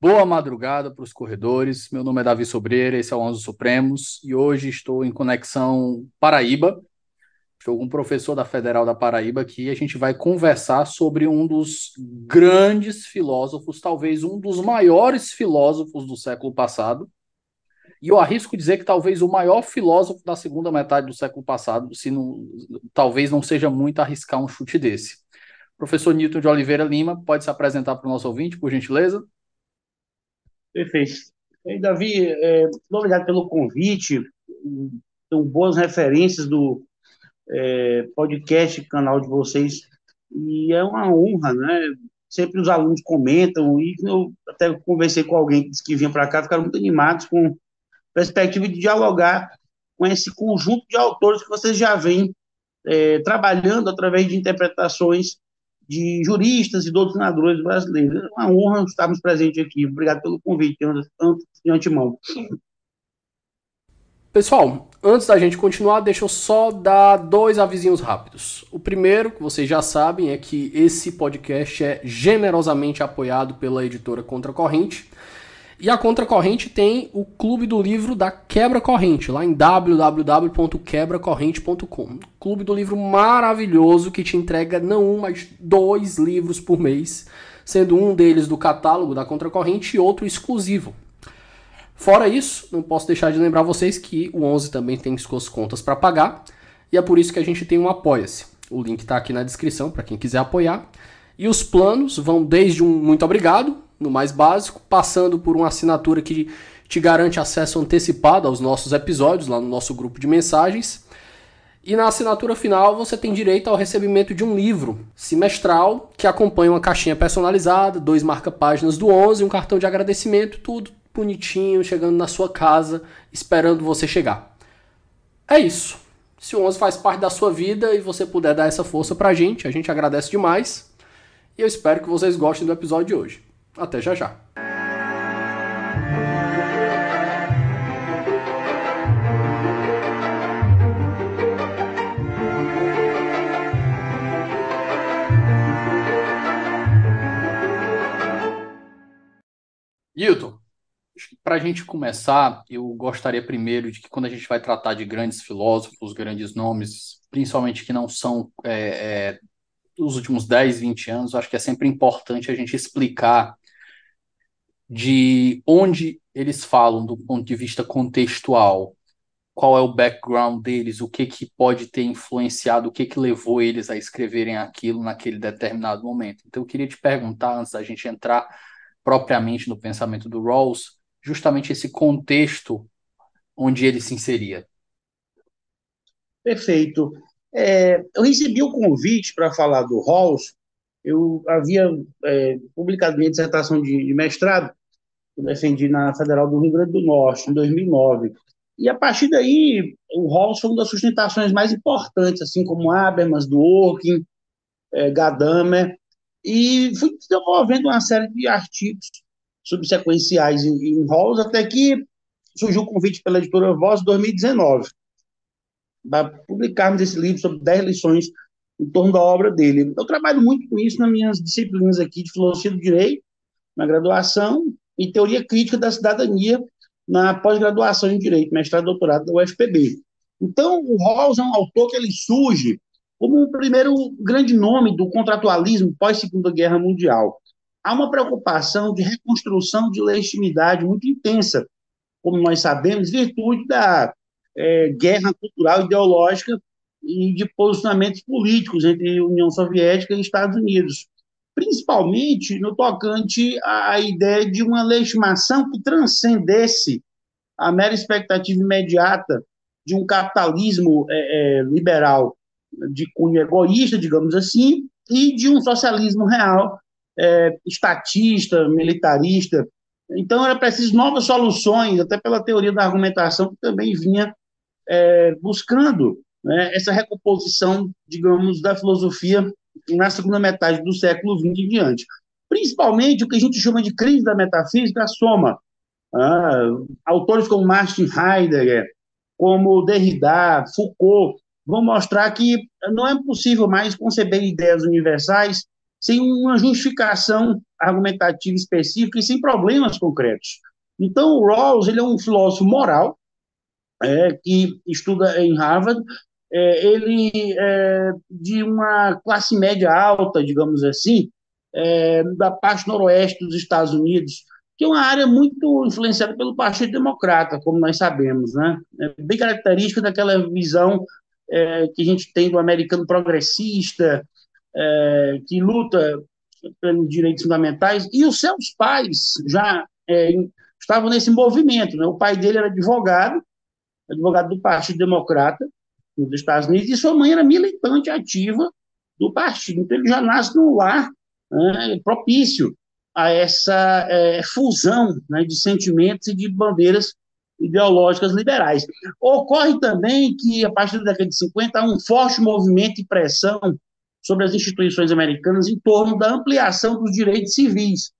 boa madrugada para os corredores. Meu nome é Davi Sobreira, esse é o Onze Supremos e hoje estou em conexão Paraíba. Estou com um professor da Federal da Paraíba aqui e a gente vai conversar sobre um dos grandes filósofos, talvez um dos maiores filósofos do século passado. E eu arrisco dizer que talvez o maior filósofo da segunda metade do século passado, se não, talvez não seja muito arriscar um chute desse. Professor Newton de Oliveira Lima, pode se apresentar para o nosso ouvinte, por gentileza? Perfeito. E, Davi, é, obrigado pelo convite. São boas referências do é, podcast, canal de vocês. E é uma honra, né? Sempre os alunos comentam, e eu até conversei com alguém que disse que vinha para cá, ficaram muito animados com a perspectiva de dialogar com esse conjunto de autores que vocês já vêm é, trabalhando através de interpretações de juristas e doutrinadores brasileiros. É uma honra estarmos presentes aqui. Obrigado pelo convite, de antemão. Pessoal, antes da gente continuar, deixa eu só dar dois avisinhos rápidos. O primeiro, que vocês já sabem, é que esse podcast é generosamente apoiado pela editora Contra Corrente. E a Contracorrente tem o Clube do Livro da Quebra Corrente, lá em www.quebracorrente.com. Clube do Livro maravilhoso que te entrega não um, mas dois livros por mês, sendo um deles do catálogo da Contracorrente e outro exclusivo. Fora isso, não posso deixar de lembrar vocês que o 11 também tem suas contas para pagar, e é por isso que a gente tem um Apoia-se. O link está aqui na descrição para quem quiser apoiar. E os planos vão desde um muito obrigado, no mais básico, passando por uma assinatura que te garante acesso antecipado aos nossos episódios lá no nosso grupo de mensagens. E na assinatura final você tem direito ao recebimento de um livro semestral que acompanha uma caixinha personalizada, dois marca-páginas do 11, um cartão de agradecimento, tudo bonitinho, chegando na sua casa, esperando você chegar. É isso. Se o 11 faz parte da sua vida e você puder dar essa força pra gente, a gente agradece demais. E eu espero que vocês gostem do episódio de hoje. Até já já. Hilton, para a gente começar, eu gostaria primeiro de que quando a gente vai tratar de grandes filósofos, grandes nomes, principalmente que não são é, é, dos últimos 10, 20 anos, acho que é sempre importante a gente explicar de onde eles falam do ponto de vista contextual, qual é o background deles, o que que pode ter influenciado, o que que levou eles a escreverem aquilo naquele determinado momento. Então eu queria te perguntar antes da gente entrar propriamente no pensamento do Rawls, justamente esse contexto onde ele se inseria. Perfeito. É, eu recebi o convite para falar do Rawls. Eu havia é, publicado minha dissertação de, de mestrado eu defendi na Federal do Rio Grande do Norte, em 2009. E a partir daí, o Rawls foi uma das sustentações mais importantes, assim como Habermas, Dworkin, é, Gadamer, e fui desenvolvendo uma série de artigos subsequenciais em, em Rawls, até que surgiu o convite pela editora Voz em 2019, para publicarmos esse livro sobre 10 lições em torno da obra dele. Eu trabalho muito com isso nas minhas disciplinas aqui de Filosofia do Direito, na graduação, e Teoria Crítica da Cidadania na pós-graduação em Direito, mestrado e doutorado da UFPB. Então, o Rawls é um autor que ele surge como o primeiro grande nome do contratualismo pós-Segunda Guerra Mundial. Há uma preocupação de reconstrução de legitimidade muito intensa, como nós sabemos, virtude da é, guerra cultural ideológica e de posicionamentos políticos entre União Soviética e Estados Unidos principalmente no tocante à ideia de uma legitimação que transcendesse a mera expectativa imediata de um capitalismo é, é, liberal de cunho egoísta, digamos assim, e de um socialismo real, é, estatista, militarista, Então, era preciso novas soluções, até pela teoria da argumentação, que também vinha é, buscando né, essa recomposição, digamos, da filosofia na segunda metade do século XX em diante. Principalmente o que a gente chama de crise da metafísica soma. Ah, autores como Martin Heidegger, como Derrida, Foucault, vão mostrar que não é possível mais conceber ideias universais sem uma justificação argumentativa específica e sem problemas concretos. Então, o Rawls ele é um filósofo moral é, que estuda em Harvard, é, ele é de uma classe média alta, digamos assim, é, da parte noroeste dos Estados Unidos, que é uma área muito influenciada pelo Partido Democrata, como nós sabemos, né? É bem característica daquela visão é, que a gente tem do americano progressista, é, que luta pelos direitos fundamentais, e os seus pais já é, estavam nesse movimento. Né? O pai dele era advogado, advogado do Partido Democrata nos Estados Unidos, e sua mãe era militante ativa do partido. Então, ele já nasce num lar né, propício a essa é, fusão né, de sentimentos e de bandeiras ideológicas liberais. Ocorre também que, a partir da década de 50, há um forte movimento e pressão sobre as instituições americanas em torno da ampliação dos direitos civis.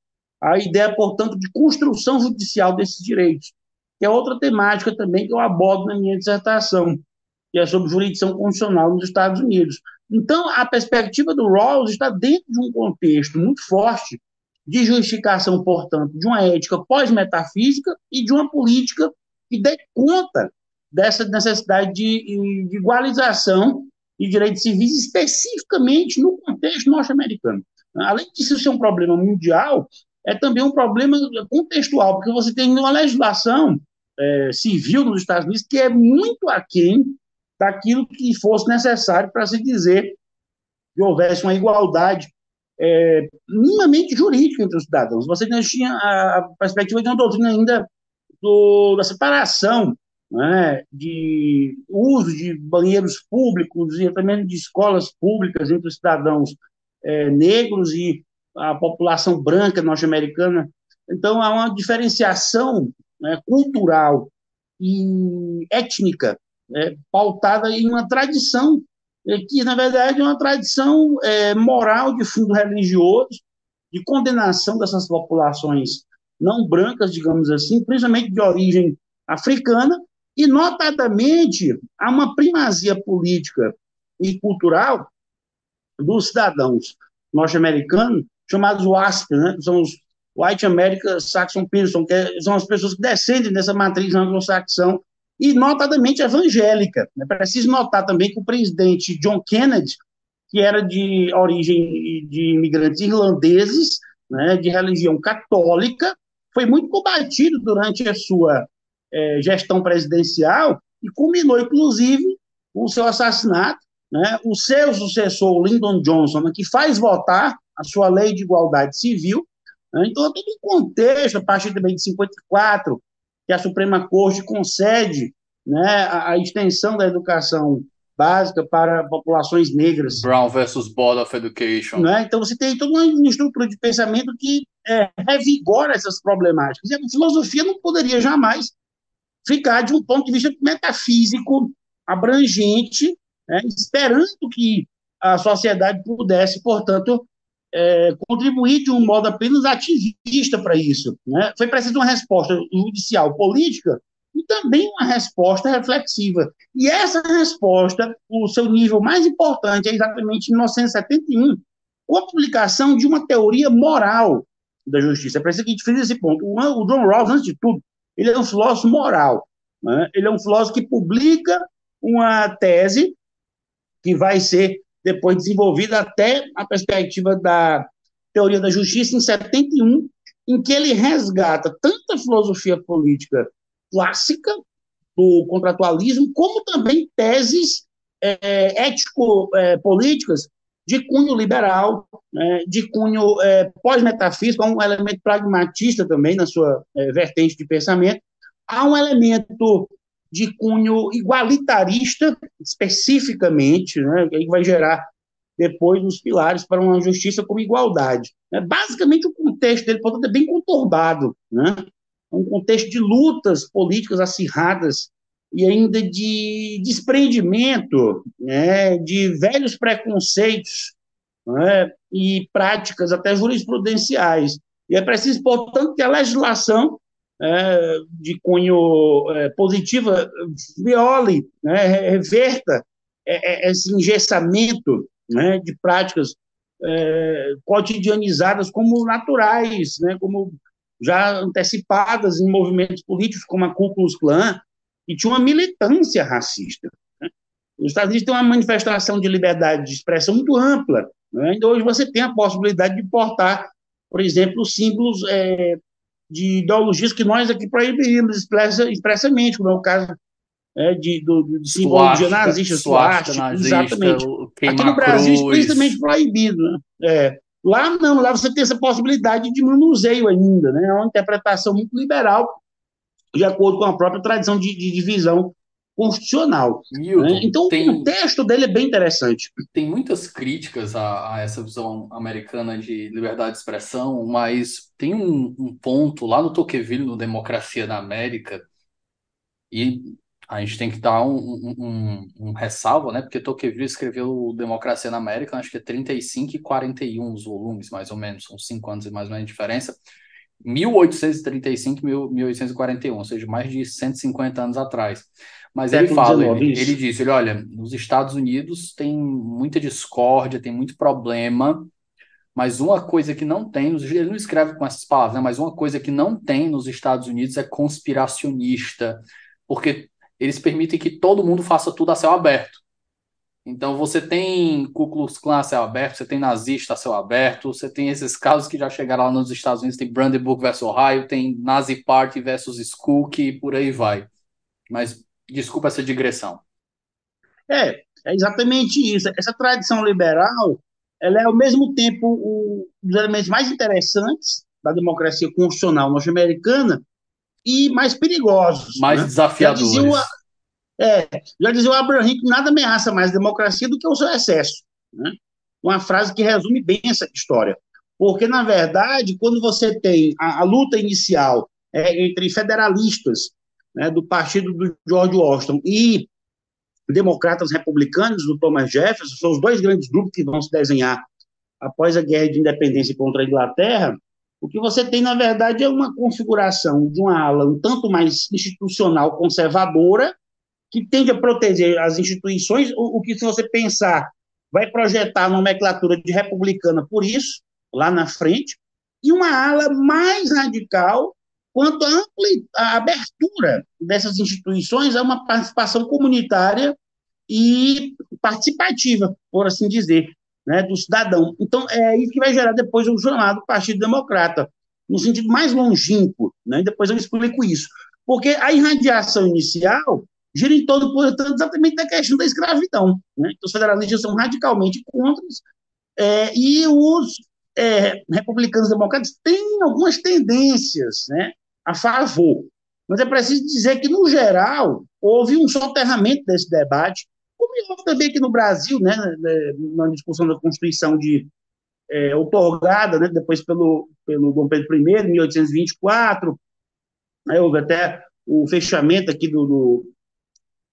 A ideia, portanto, de construção judicial desses direitos, que é outra temática também que eu abordo na minha dissertação, que é sobre jurisdição constitucional nos Estados Unidos. Então, a perspectiva do Rawls está dentro de um contexto muito forte de justificação, portanto, de uma ética pós-metafísica e de uma política que dê conta dessa necessidade de, de igualização de direitos civis, especificamente no contexto norte-americano. Além disso ser um problema mundial, é também um problema contextual, porque você tem uma legislação é, civil nos Estados Unidos que é muito aquém daquilo que fosse necessário para se dizer que houvesse uma igualdade é, minimamente jurídica entre os cidadãos. Você tinha a perspectiva de uma doutrina ainda do, da separação né, de uso de banheiros públicos e também de escolas públicas entre os cidadãos é, negros e a população branca norte-americana. Então, há uma diferenciação né, cultural e étnica né, pautada em uma tradição é, que, na verdade, é uma tradição é, moral de fundo religioso, de condenação dessas populações não brancas, digamos assim, principalmente de origem africana, e, notadamente, há uma primazia política e cultural dos cidadãos norte-americanos, chamados WASP, né, são os White American Saxon Person, que é, são as pessoas que descendem dessa matriz anglo-saxão, e notadamente evangélica. É preciso notar também que o presidente John Kennedy, que era de origem de imigrantes irlandeses, né, de religião católica, foi muito combatido durante a sua é, gestão presidencial e culminou, inclusive, o seu assassinato. Né? O seu sucessor, Lyndon Johnson, né, que faz votar a sua lei de igualdade civil. Né? Então, é todo um contexto, a partir também de 54, que a Suprema Corte concede né, a, a extensão da educação básica para populações negras. Brown versus Board of Education. Né? Então você tem toda uma estrutura de pensamento que é, revigora essas problemáticas. E a filosofia não poderia jamais ficar de um ponto de vista metafísico abrangente, né, esperando que a sociedade pudesse, portanto, é, contribuir de um modo apenas ativista para isso. Né? Foi preciso uma resposta judicial política e também uma resposta reflexiva. E essa resposta, o seu nível mais importante é exatamente em 1971, com a publicação de uma teoria moral da justiça. É preciso que a gente fez esse ponto. O, John Rawls, antes de tudo, ele é um filósofo moral. Né? Ele é um filósofo que publica uma tese que vai ser depois desenvolvida até a perspectiva da teoria da justiça em 71, em que ele resgata tanto a filosofia política clássica do contratualismo, como também teses é, ético-políticas de cunho liberal, né, de cunho é, pós-metafísico, um elemento pragmatista também na sua é, vertente de pensamento, há um elemento de cunho igualitarista, especificamente, né, que vai gerar depois nos pilares para uma justiça com igualdade. É, basicamente, o contexto dele, portanto, é bem conturbado, né? um contexto de lutas políticas acirradas e ainda de desprendimento né, de velhos preconceitos né, e práticas até jurisprudenciais. E é preciso, portanto, que a legislação é, de cunho é, positiva viole, né, reverta é, é, esse engessamento né, de práticas é, cotidianizadas como naturais, né, como já antecipadas em movimentos políticos como a Ku Klux Klan, que tinha uma militância racista. Né? Os Estados Unidos têm uma manifestação de liberdade de expressão muito ampla. Né? Ainda hoje você tem a possibilidade de portar, por exemplo, símbolos é, de ideologias que nós aqui proibiríamos expressa, expressamente, como é o caso é, de, do, de simbologia nazista, suástica, exatamente. Aqui no Brasil, explicitamente proibido. Né? É. Lá não, lá você tem essa possibilidade de manuseio ainda, né? É uma interpretação muito liberal, de acordo com a própria tradição de, de divisão constitucional. Né? Então, tem, o texto dele é bem interessante. Tem muitas críticas a, a, essa visão americana de liberdade de expressão, mas tem um, um ponto lá no Tocqueville, no Democracia na América, e a gente tem que dar um, um, um, um ressalvo, né? Porque Tocqueville escreveu Democracia na América, acho que é 35 e 41 os volumes, mais ou menos, são cinco anos e mais ou menos de diferença. 1835 1841, ou seja, mais de 150 anos atrás. Mas ele fala, ele, ele disse, ele, olha, nos Estados Unidos tem muita discórdia, tem muito problema, mas uma coisa que não tem, ele não escreve com essas palavras, né, mas uma coisa que não tem nos Estados Unidos é conspiracionista, porque eles permitem que todo mundo faça tudo a céu aberto. Então você tem Ku Klux Klan a céu aberto, você tem nazista a céu aberto, você tem esses casos que já chegaram lá nos Estados Unidos, tem Brandenburg versus Ohio, tem Nazi Party versus Skook e por aí vai. Mas Desculpa essa digressão. É, é exatamente isso. Essa tradição liberal, ela é ao mesmo tempo um dos elementos mais interessantes da democracia constitucional norte-americana e mais perigosos. Mais né? desafiadores. Já dizia, o, é, já dizia o Abraham que nada ameaça mais a democracia do que o seu excesso. Né? Uma frase que resume bem essa história. Porque, na verdade, quando você tem a, a luta inicial é, entre federalistas né, do partido do George Washington e democratas republicanos do Thomas Jefferson, são os dois grandes grupos que vão se desenhar após a guerra de independência contra a Inglaterra, o que você tem, na verdade, é uma configuração de uma ala um tanto mais institucional, conservadora, que tende a proteger as instituições, o, o que, se você pensar, vai projetar a nomenclatura de republicana por isso, lá na frente, e uma ala mais radical, quanto à a abertura dessas instituições a uma participação comunitária e participativa, por assim dizer, né, do cidadão. Então, é isso que vai gerar depois o chamado Partido Democrata, no sentido mais longínquo, né, depois eu explico isso. Porque a irradiação inicial gira em torno, portanto, exatamente da questão da escravidão. Né? Então, os federalistas são radicalmente contra, é, e os é, republicanos democratas têm algumas tendências né, a favor. Mas é preciso dizer que, no geral, houve um soterramento desse debate, como houve também aqui no Brasil, né, né na discussão da Constituição de é, otorgada, né, depois pelo, pelo Dom Pedro I, em 1824, né, houve até o fechamento aqui do, do,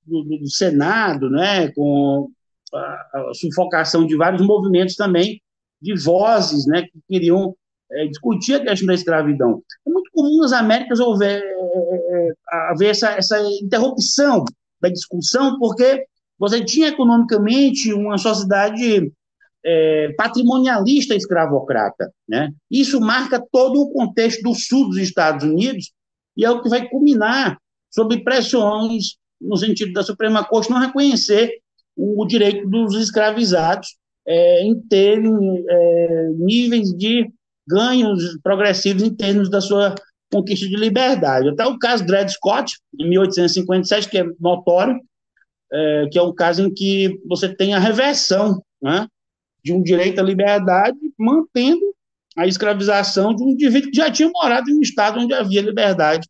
do, do Senado, né, com a, a, sufocação de vários movimentos também de vozes, né, que queriam é, discutir a questão da escravidão. É muito comum nas Américas haver, é, haver essa, essa interrupção da discussão, porque você tinha economicamente uma sociedade é, patrimonialista escravocrata. Né? Isso marca todo o contexto do sul dos Estados Unidos e é o que vai culminar sob pressões no sentido da Suprema Corte não reconhecer o direito dos escravizados é, em terem é, níveis de ganhos progressivos em termos da sua conquista de liberdade. Até o caso Dred Scott, em 1857, que é notório, é, que é um caso em que você tem a reversão né, de um direito à liberdade, mantendo a escravização de um indivíduo que já tinha morado em um estado onde havia liberdade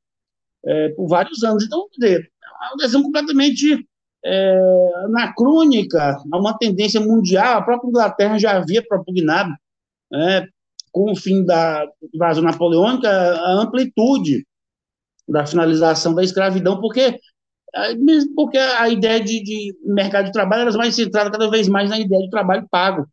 é, por vários anos. Então, dizer, é uma decisão completamente é, na crônica, há uma tendência mundial, a própria Inglaterra já havia propugnado, é, com o fim da invasão napoleônica, a amplitude da finalização da escravidão, porque mesmo porque a ideia de, de mercado de trabalho era mais centrada cada vez mais na ideia de trabalho pago,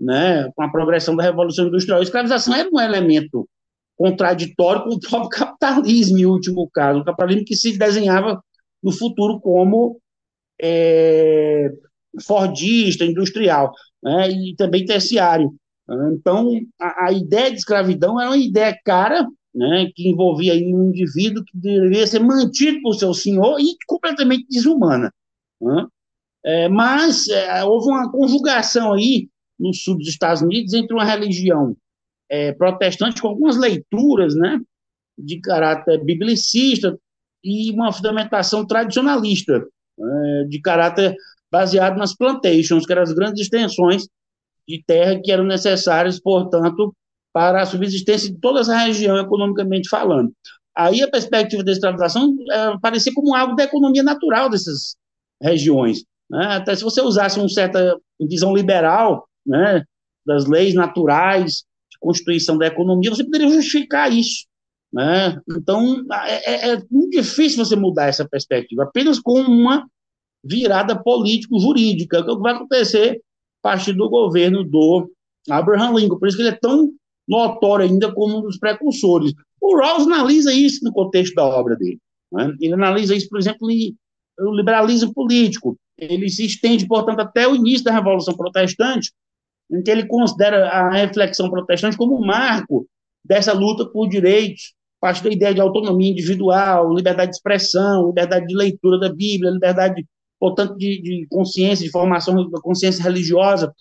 né, com a progressão da Revolução Industrial. A escravização era um elemento contraditório com o próprio capitalismo, em último caso, o capitalismo que se desenhava no futuro como é, fordista, industrial, né, e também terciário. Então, a, a, ideia de escravidão era uma ideia cara, né, que envolvia um indivíduo que deveria ser mantido por seu senhor e completamente desumana. Né? É, mas é, houve uma conjugação aí no sul dos Estados Unidos entre uma religião é, protestante com algumas leituras, né, de caráter biblicista e uma fundamentação tradicionalista, é, de caráter baseado nas plantations, que eram as grandes extensões de terra que eram necessárias, portanto, para a subsistência de toda essa região, economicamente falando. Aí a perspectiva da escravização é, parecia como algo da economia natural dessas regiões. Né? Até se você usasse uma certa visão liberal né, das leis naturais, de constituição da economia, você poderia justificar isso. Né? Então, é, é, é muito difícil você mudar essa perspectiva, apenas com uma virada político-jurídica, é que vai acontecer a partir do governo do Abraham Lincoln. Por isso que ele é tão notório ainda como um dos precursores. O Rawls analisa isso no contexto da obra dele. Né? Ele analisa isso, por exemplo, no liberalismo político. Ele se estende, portanto, até o início da Revolução Protestante, em que ele considera a reflexão protestante como um marco dessa luta por direitos, parte da ideia de autonomia individual, liberdade de expressão, liberdade de leitura da Bíblia, liberdade, portanto, de, de consciência, de formação da consciência religiosa,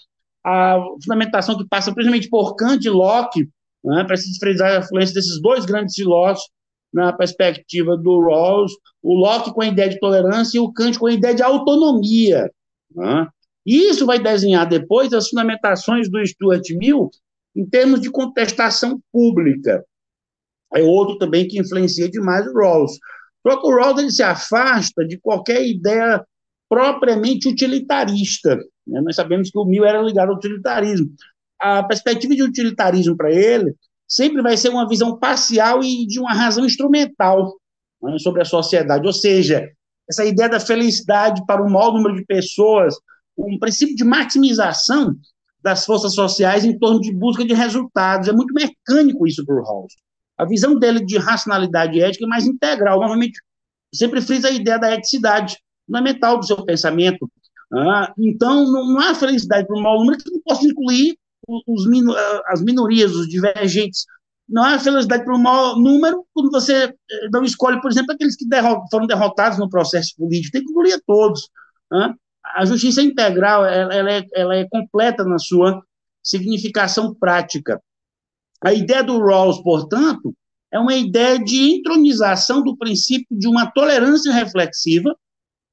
a fundamentação que passa principalmente por Kant e Locke, né, para se desprezar a influência desses dois grandes filósofos na perspectiva do Rawls, o Locke com a ideia de tolerância e o Kant com a ideia de autonomia. Né? Isso vai desenhar depois as fundamentações do Stuart Mill em termos de contestação pública. É outro também que influencia demais o Rawls. Só que o Rawls ele se afasta de qualquer ideia propriamente utilitarista. Né? Nós sabemos que o Mill era ligado ao utilitarismo. A perspectiva de utilitarismo para ele sempre vai ser uma visão parcial e de uma razão instrumental né, sobre a sociedade. Ou seja, essa ideia da felicidade para o maior número de pessoas, um princípio de maximização das forças sociais em torno de busca de resultados. É muito mecânico isso para o Rawls. A visão dele de racionalidade ética é mais integral. Normalmente, sempre frisa a ideia da eticidade fundamental do seu pensamento. Ah, então, não, há felicidade para o maior número que não possa incluir os, as minorias, os divergentes. Não há felicidade para o maior número quando você eh, não escolhe, por exemplo, aqueles que foram derrotados no processo político. Tem que incluir todos. Ah, a justiça integral ela, ela, é, ela é completa na sua significação prática. A ideia do Rawls, portanto, é uma ideia de entronização do princípio de uma tolerância reflexiva,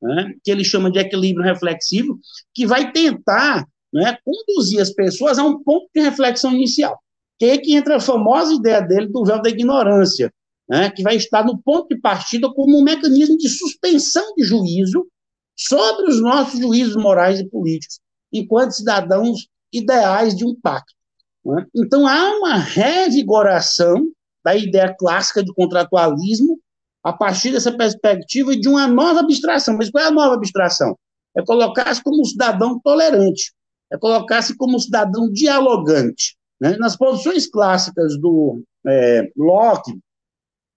né, que ele chama de equilíbrio reflexivo, que vai tentar né, conduzir as pessoas a um ponto de reflexão inicial. Que é que entra a famosa ideia dele do véu da ignorância, né, que vai estar no ponto de partida como um mecanismo de suspensão de juízo sobre os nossos juízos morais e políticos, enquanto cidadãos ideais de um pacto. Né? Então, há uma revigoração da ideia clássica de contratualismo a partir dessa perspectiva de uma nova abstração. Mas qual é a nova abstração? É colocar-se como um cidadão tolerante, é colocar-se como um cidadão dialogante. Né? Nas posições clássicas do é, Locke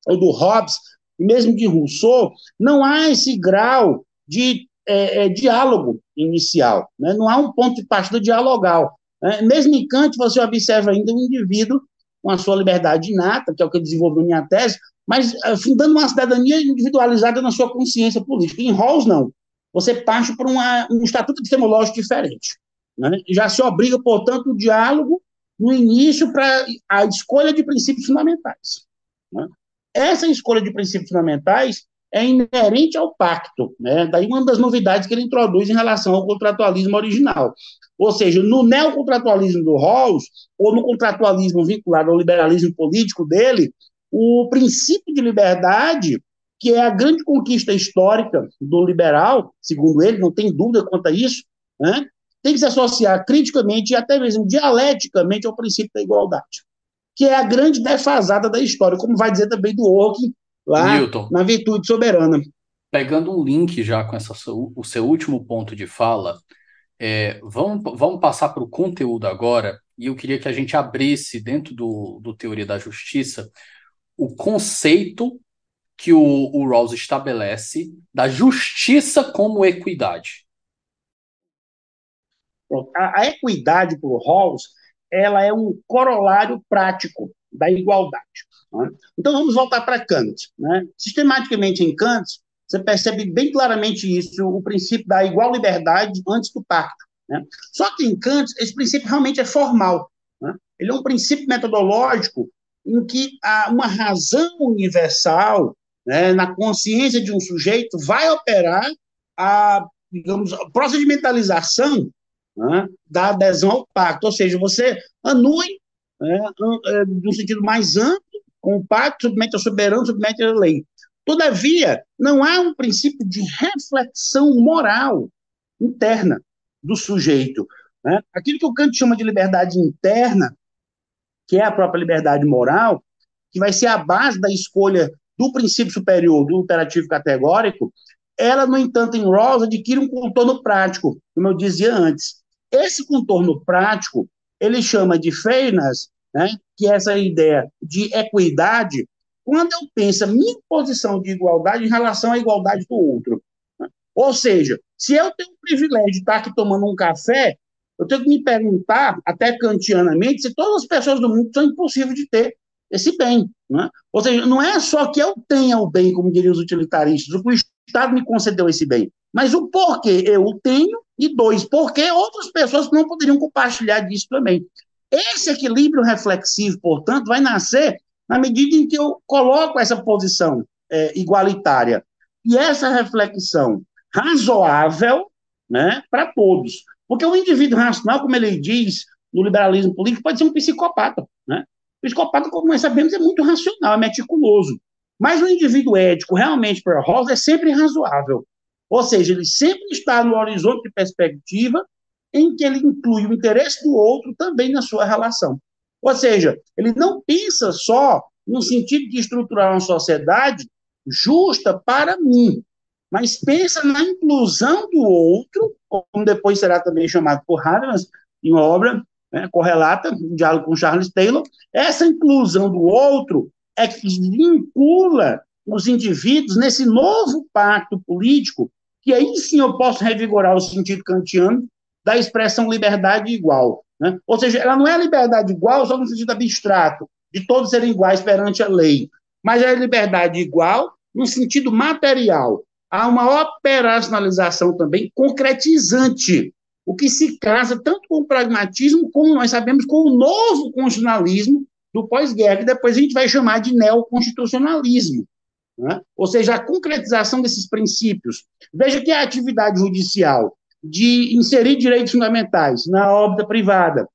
ou do Hobbes, mesmo de Rousseau, não há esse grau de é, é, diálogo inicial, né? não há um ponto de partida dialogal. Né? Mesmo em Kant, você observa ainda um indivíduo com a sua liberdade inata, que é o que eu na minha tese, mas uh, fundando uma cidadania individualizada na sua consciência política. Em Rawls, não. Você parte para uma, um estatuto epistemológico diferente. Né? Já se obriga, portanto, o diálogo no início para a escolha de princípios fundamentais. Né? Essa escolha de princípios fundamentais é inerente ao pacto. Né? Daí uma das novidades que ele introduz em relação ao contratualismo original. Ou seja, no neocontratualismo do Rawls, ou no contratualismo vinculado ao liberalismo político dele, o princípio de liberdade que é a grande conquista histórica do liberal, segundo ele, não tem dúvida quanto a isso, né? tem que se associar criticamente e até mesmo dialeticamente ao princípio da igualdade, que é a grande defasada da história, como vai dizer também do Orkin lá Newton, na Virtude Soberana. Pegando um link já com essa, o seu último ponto de fala, é, vamos, vamos passar para o conteúdo agora, e eu queria que a gente abrisse dentro do, do Teoria da Justiça o conceito que o, o Rawls estabelece da justiça como equidade. A, a equidade para o Rawls ela é um corolário prático da igualdade. Né? Então vamos voltar para Kant. Né? Sistematicamente em Kant, você percebe bem claramente isso, o princípio da igual liberdade antes do pacto. Né? Só que em Kant, esse princípio realmente é formal. Né? Ele é um princípio metodológico em que há uma razão universal né, na consciência de um sujeito vai operar a, digamos, a procedimentalização né, da adesão ao pacto, ou seja, você anui, né, no sentido mais amplo, o pacto, submete ao soberano, submete à lei. Todavia, não há um princípio de reflexão moral interna do sujeito. Né? Aquilo que o Kant chama de liberdade interna, que é a própria liberdade moral, que vai ser a base da escolha do princípio superior do imperativo categórico, ela, no entanto, em Rawls, adquire um contorno prático, como eu dizia antes. Esse contorno prático, ele chama de fairness, né, que é essa ideia de equidade, quando eu penso a minha posição de igualdade em relação à igualdade do outro. Né? Ou seja, se eu tenho o privilégio de estar aqui tomando um café, eu tenho que me perguntar, até kantianamente, se todas as pessoas do mundo são impossíveis de ter esse bem. Né? Ou seja, não é só que eu tenha o bem, como diriam os utilitaristas, o o Estado me concedeu esse bem, mas o porquê eu o tenho, e dois, porquê outras pessoas não poderiam compartilhar disso também. Esse equilíbrio reflexivo, portanto, vai nascer na medida em que eu coloco essa posição é, igualitária e essa reflexão razoável né, para todos. Porque o indivíduo racional, como ele diz no liberalismo político, pode ser um psicopata. Né? O psicopata, como nós sabemos, é muito racional, é meticuloso. Mas o indivíduo ético, realmente, para Rawls, é sempre razoável. Ou seja, ele sempre está no horizonte de perspectiva em que ele inclui o interesse do outro também na sua relação. Ou seja, ele não pensa só no sentido de estruturar uma sociedade justa para mim, mas pensa na inclusão do outro, como depois será também chamado por Habermas, em uma obra né, correlata, um diálogo com Charles Taylor. Essa inclusão do outro é que vincula os indivíduos nesse novo pacto político, que aí sim eu posso revigorar o sentido kantiano da expressão liberdade igual. Né? Ou seja, ela não é liberdade igual só no sentido abstrato, de todos serem iguais perante a lei, mas é liberdade igual no sentido material. Há uma operacionalização também concretizante, o que se casa tanto com o pragmatismo, como nós sabemos, com o novo constitucionalismo do pós-guerra, que depois a gente vai chamar de neoconstitucionalismo. Né? Ou seja, a concretização desses princípios. Veja que a atividade judicial de inserir direitos fundamentais na órbita privada,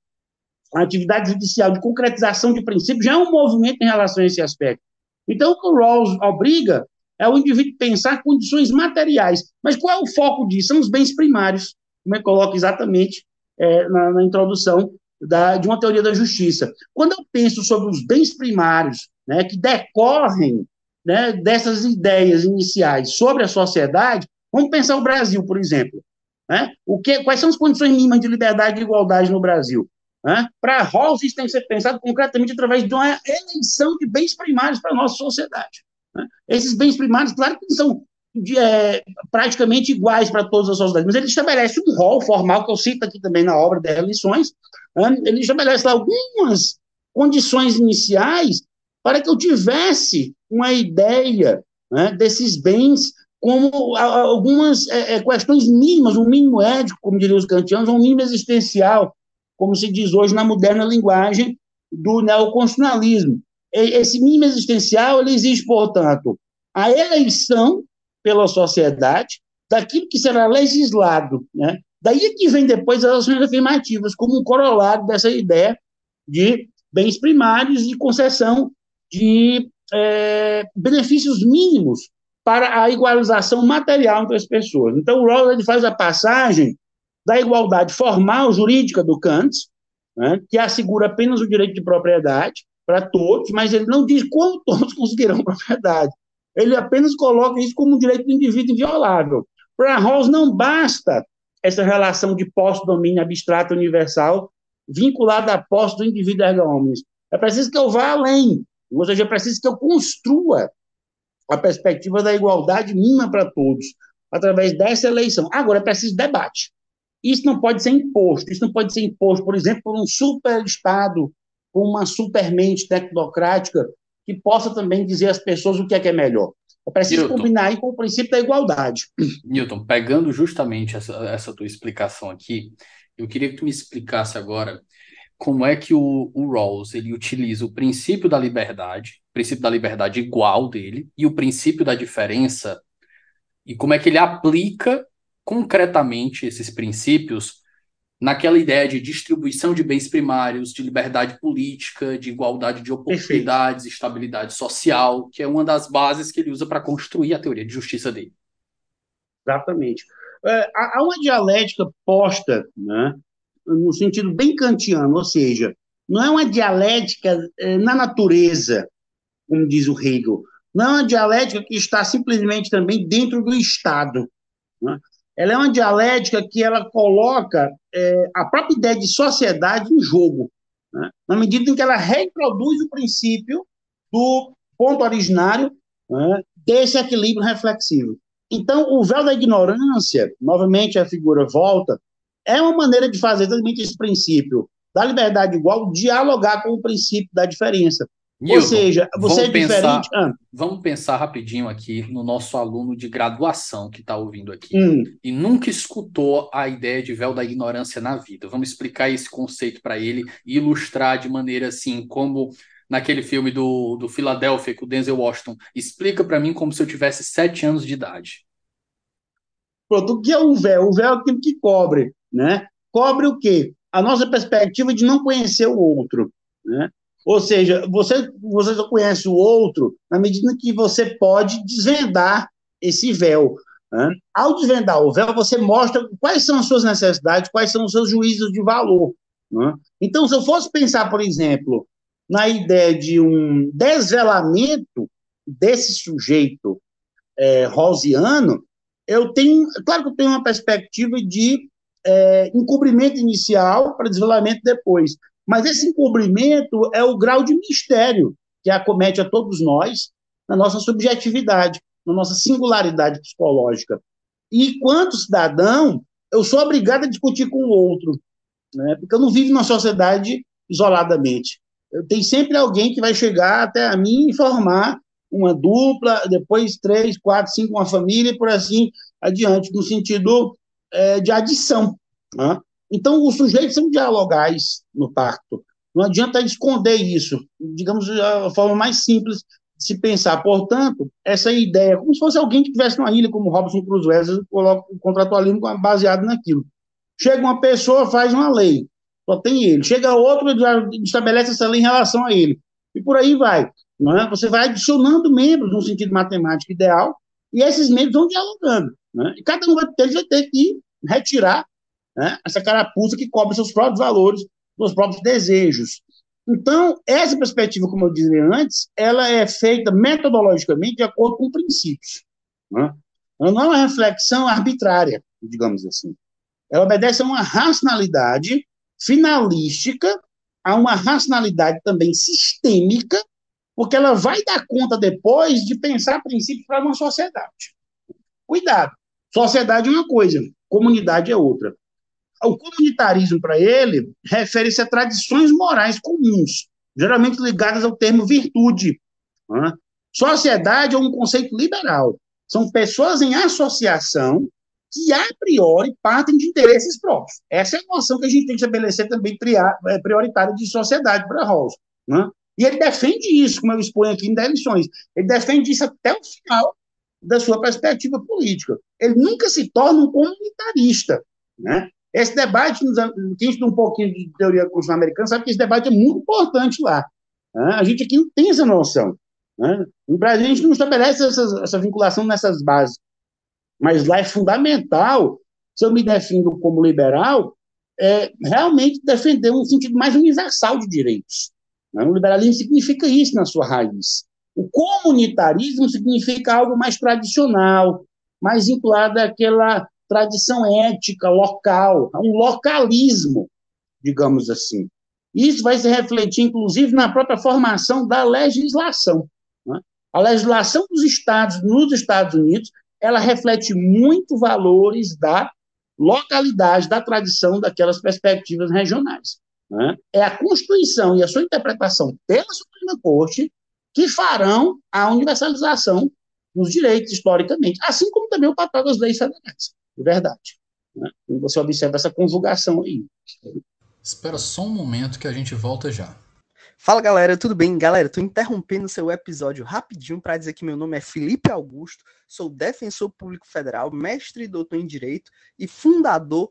a atividade judicial de concretização de princípios já é um movimento em relação a esse aspecto. Então, o que o Rawls obriga é o indivíduo pensar condições materiais. Mas qual é o foco disso? São os bens primários, como eu coloco exatamente é, na, na, introdução da, de uma teoria da justiça. Quando eu penso sobre os bens primários, né, que decorrem né, dessas ideias iniciais sobre a sociedade, vamos pensar o Brasil, por exemplo. Né? O que, quais são as condições mínimas de liberdade e igualdade no Brasil? Né? Para Rawls, isso tem que ser pensado concretamente através de uma eleição de bens primários para a nossa sociedade. Né? Esses bens primários, claro que são de, é, praticamente iguais para todas as sociedades, mas ele estabelece um rol formal, que eu cito aqui também na obra das lições, né? ele estabelece algumas condições iniciais para que eu tivesse uma ideia né, desses bens como algumas é, é, questões mínimas, um mínimo ético, como diriam os kantianos, um mínimo existencial, como se diz hoje na moderna linguagem do neoconstitucionalismo. Esse mínimo existencial ele exige, portanto, a eleição pela sociedade daquilo que será legislado. Né? Daí é que vem depois as ações afirmativas, como um corolário dessa ideia de bens primários e concessão de é, benefícios mínimos para a igualização material entre as pessoas. Então, o Rawls ele faz a passagem da igualdade formal jurídica do Kant, né, que assegura apenas o direito de propriedade para todos, mas ele não diz como todos conseguirão propriedade. Ele apenas coloca isso como um direito do indivíduo inviolável. Para Rawls, não basta essa relação de posse-domínio abstrato universal vinculada à posse do indivíduo erga omnes. É preciso que eu vá além, ou seja, é preciso que eu construa a perspectiva da igualdade mínima para todos, através dessa eleição. Agora, é preciso debate. Isso não pode ser imposto. Isso não pode ser imposto, por exemplo, por um super-estado com uma supermente tecnocrática que possa também dizer às pessoas o que é que é melhor. É preciso Newton, combinar aí com o princípio da igualdade. Newton, pegando justamente essa, essa tua explicação aqui, eu queria que tu me explicasse agora como é que o, o Rawls ele utiliza o princípio da liberdade, o princípio da liberdade igual dele, e o princípio da diferença, e como é que ele aplica concretamente esses princípios naquela ideia de distribuição de bens primários, de liberdade política, de igualdade de oportunidades, Perfeito. estabilidade social, que é uma das bases que ele usa para construir a teoria de justiça dele. Exatamente. É, há uma dialética posta, né, no sentido bem kantiano, ou seja, não é uma dialética é, na natureza, como diz o Hegel, não é uma dialética que está simplesmente também dentro do Estado. Né? ela é uma dialética que ela coloca é, a própria ideia de sociedade em jogo, né? na medida em que ela reproduz o princípio do ponto originário né, desse equilíbrio reflexivo. Então, o véu da ignorância, novamente a figura volta, é uma maneira de fazer exatamente esse princípio da liberdade igual dialogar com o princípio da diferença. Newton, Ou seja, você é diferente. ah. Vamos pensar rapidinho aqui no nosso aluno de graduação que está ouvindo aqui hum. e nunca escutou a ideia de véu da ignorância na vida. Vamos explicar esse conceito para ele e ilustrar de maneira assim, como naquele filme do, do Philadelphia com o Denzel Washington. Explica para mim como se eu tivesse sete anos de idade. Pronto, o que é o véu? O véu é aquilo que cobre, né? Cobre o quê? A nossa perspectiva de não conhecer o outro, né? Ou seja, você, você só conhece o outro na medida que você pode desvendar esse véu. Né? Ao desvendar o véu, você mostra quais são as suas necessidades, quais são os seus juízos de valor. Né? Então, se eu fosse pensar, por exemplo, na ideia de um desvelamento desse sujeito é, rosiano, eu tenho, claro que eu tenho uma perspectiva de é, encobrimento inicial para desvelamento depois. Mas esse encobrimento é o grau de mistério que acomete a todos nós na nossa subjetividade, na nossa singularidade psicológica. E, enquanto cidadão, eu sou obrigado a discutir com o outro, né? porque eu não vivo numa sociedade isoladamente. Eu tenho sempre alguém que vai chegar até a mim e formar uma dupla, depois três, quatro, cinco, uma família e por assim adiante, no sentido é, de adição. Né? Então, os sujeitos são dialogais no pacto. Não adianta esconder isso. Digamos, a forma mais simples de se pensar. Portanto, essa ideia, como se fosse alguém que estivesse numa ilha, como Robson Crusoe, coloca o contratualismo baseado naquilo. Chega uma pessoa, faz uma lei, só tem ele. Chega outro, estabelece essa lei em relação a ele. E por aí vai. É? Você vai adicionando membros no sentido matemático ideal, e esses membros vão dialogando. É? E cada um vai ter, vai ter que retirar né? essa carapuça que cobre seus próprios valores, seus próprios desejos. Então, essa perspectiva, como eu dizia antes, ela é feita metodologicamente de acordo com princípios. Né? Ela não é uma reflexão arbitrária, digamos assim. Ela obedece a uma racionalidade finalística, a uma racionalidade também sistêmica, porque ela vai dar conta depois de pensar princípios para uma sociedade. Cuidado, sociedade é uma coisa, comunidade é outra. O comunitarismo, para ele, refere-se a tradições morais comuns, geralmente ligadas ao termo virtude. Né? Sociedade é um conceito liberal. São pessoas em associação que, a priori, partem de interesses próprios. Essa é a noção que a gente tem que estabelecer também é, prioritária de sociedade para Rawls. Né? E ele defende isso, como eu exponho aqui em 10 lições. Ele defende isso até o final da sua perspectiva política. Ele nunca se torna um comunitarista. Né? Esse debate, quem estuda um pouquinho de teoria constitucional americana sabe que esse debate é muito importante lá. Né? A gente aqui não tem essa noção. Né? No Brasil, a gente não estabelece essa, vinculação nessas bases, mas lá é fundamental, se eu me defino como liberal, é realmente defender um sentido mais universal de direitos. Né? O liberalismo significa isso na sua raiz. O comunitarismo significa algo mais tradicional, mais vinculado àquela tradição ética local, a um localismo, digamos assim. Isso vai se refletir, inclusive, na própria formação da legislação. Né? A legislação dos estados nos Estados Unidos ela reflete muito valores da localidade, da tradição daquelas perspectivas regionais. Né? É a Constituição e a sua interpretação pela Suprema Corte que farão a universalização dos direitos, historicamente, assim como também o papel das leis federais, de verdade. Né? E você observa essa conjugação aí. Espera só um momento que a gente volta já. Fala galera, tudo bem? Galera, tô interrompendo seu episódio rapidinho para dizer que meu nome é Felipe Augusto, sou defensor público federal, mestre e doutor em direito e fundador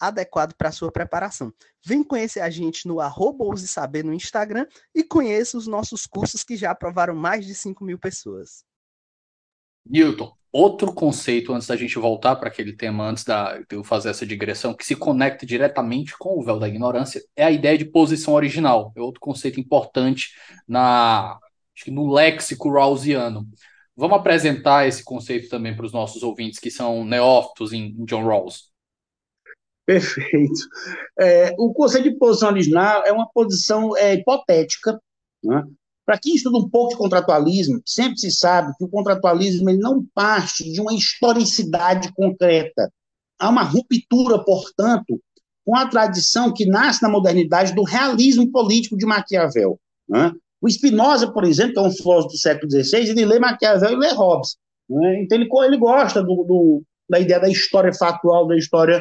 adequado para sua preparação. Vem conhecer a gente no arroba Saber no Instagram e conheça os nossos cursos que já aprovaram mais de 5 mil pessoas. Newton, outro conceito antes da gente voltar para aquele tema, antes da, de eu fazer essa digressão, que se conecta diretamente com o véu da ignorância, é a ideia de posição original. É outro conceito importante na, no léxico rawlsiano. Vamos apresentar esse conceito também para os nossos ouvintes que são neófitos em, em John Rawls. Perfeito. É, o conceito de posição original é uma posição é, hipotética, né? Para quem estuda um pouco de contratualismo, sempre se sabe que o contratualismo ele não parte de uma historicidade concreta. Há uma ruptura, portanto, com a tradição que nasce na modernidade do realismo político de Maquiavel. Né? O Spinoza, por exemplo, que é um filósofo do século XVI, ele lê Maquiavel e lê Hobbes. Né? Então, ele, ele gosta do, do, da ideia da história factual, da história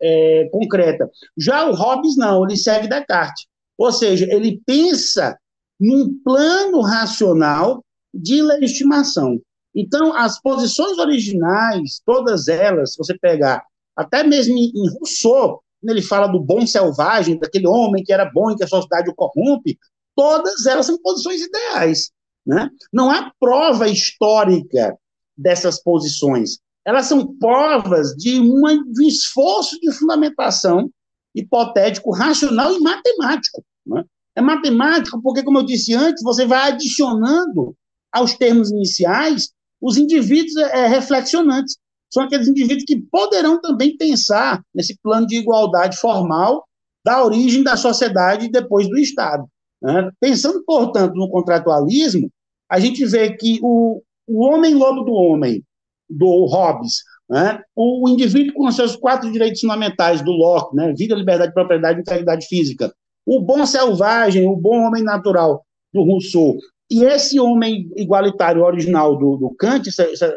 é, concreta. Já o Hobbes, não, ele segue Descartes. Ou seja, ele pensa num plano racional de legitimação. Então, as posições originais, todas elas, se você pegar, até mesmo em Rousseau, ele fala do bom selvagem, daquele homem que era bom e que a sociedade o corrompe, todas elas são posições ideais. Né? Não há prova histórica dessas posições. Elas são provas de, uma, de um esforço de fundamentação hipotético, racional e matemático. Né? É matemático porque, como eu disse antes, você vai adicionando aos termos iniciais os indivíduos é, reflexionantes. São aqueles indivíduos que poderão também pensar nesse plano de igualdade formal da origem da sociedade e depois do Estado. Né? Pensando, portanto, no contratualismo, a gente vê que o, o homem-lobo do homem, do Hobbes, né? o indivíduo com seus quatro direitos fundamentais do Locke, né? vida, liberdade, propriedade e integridade física, o bom selvagem, o bom homem natural do Rousseau, e esse homem igualitário original do, do Kant, essa, essa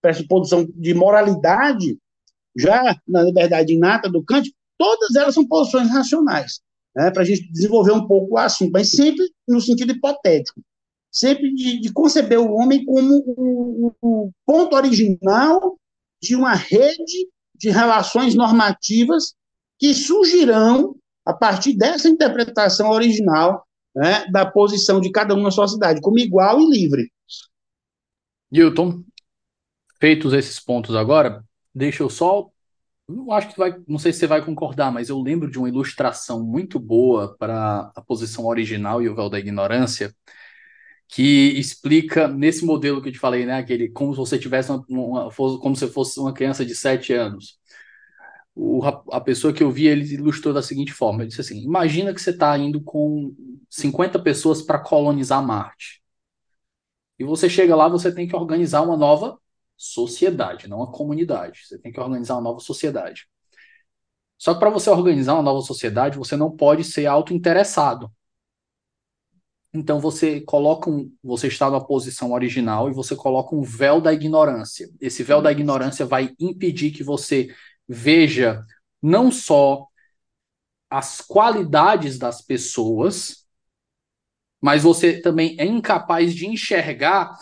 pressuposição de moralidade, já na liberdade inata do Kant, todas elas são posições racionais, né, para a gente desenvolver um pouco o assunto, mas sempre no sentido hipotético, sempre de, de conceber o homem como o, o, ponto original de uma rede de relações normativas que surgirão a partir dessa interpretação original né, da posição de cada um na sua cidade, como igual e livre. Newton, feitos esses pontos agora, deixa eu só. Não acho que vai, não sei se você vai concordar, mas eu lembro de uma ilustração muito boa para a posição original e o véu da ignorância, que explica nesse modelo que eu te falei, né, aquele como se você tivesse uma, uma como se fosse uma criança de sete anos o, a pessoa que eu vi, ele ilustrou da seguinte forma: ele disse assim: imagina que você está indo com 50 pessoas para colonizar Marte. E você chega lá, você tem que organizar uma nova sociedade, não uma comunidade. Você tem que organizar uma nova sociedade. Só que para você organizar uma nova sociedade, você não pode ser auto-interessado. Então você coloca um, você está na posição original e você coloca um véu da ignorância. Esse véu da ignorância vai impedir que você veja não só as qualidades das pessoas, mas você também é incapaz de enxergar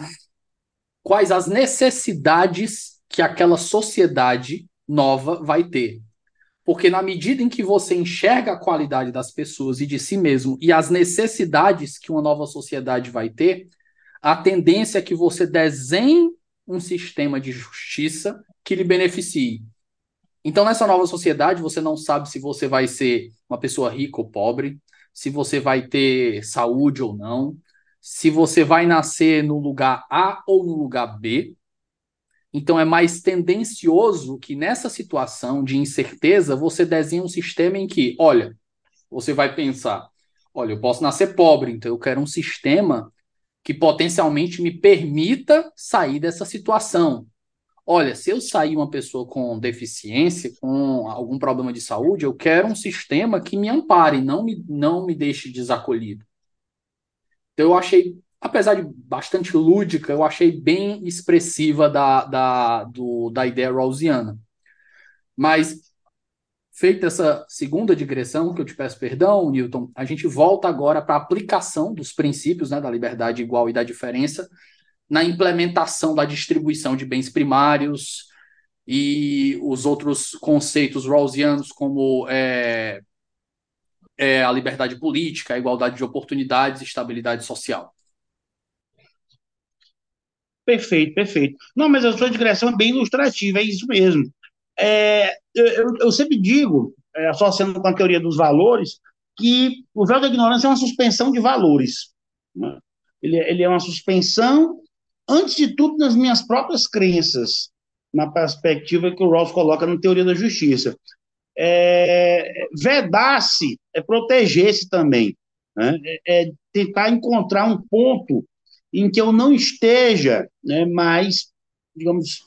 quais as necessidades que aquela sociedade nova vai ter. Porque na medida em que você enxerga a qualidade das pessoas e de si mesmo e as necessidades que uma nova sociedade vai ter, a tendência é que você desenhe um sistema de justiça que lhe beneficie. Então, nessa nova sociedade, você não sabe se você vai ser uma pessoa rica ou pobre, se você vai ter saúde ou não, se você vai nascer no lugar A ou no lugar B. Então é mais tendencioso que nessa situação de incerteza você desenhe um sistema em que, olha, você vai pensar, olha, eu posso nascer pobre, então eu quero um sistema que potencialmente me permita sair dessa situação. Olha, se eu sair uma pessoa com deficiência, com algum problema de saúde, eu quero um sistema que me ampare, não me, não me deixe desacolhido. Então eu achei apesar de bastante lúdica, eu achei bem expressiva da, da, do, da ideia rawlsiana. Mas, feita essa segunda digressão, que eu te peço perdão, Newton, a gente volta agora para a aplicação dos princípios né, da liberdade igual e da diferença na implementação da distribuição de bens primários e os outros conceitos rawlsianos, como é, é, a liberdade política, a igualdade de oportunidades e estabilidade social. Perfeito, perfeito. Não, mas a sua digressão é bem ilustrativa, é isso mesmo. É, eu, eu, sempre digo, é, associando com a teoria dos valores, que o véu da ignorância é uma suspensão de valores. Né? Ele, ele é uma suspensão, antes de tudo, nas minhas próprias crenças, na perspectiva que o Rawls coloca na teoria da justiça. É, Vedar-se é proteger-se também, né? é, é tentar encontrar um ponto em que eu não esteja né, mais, digamos,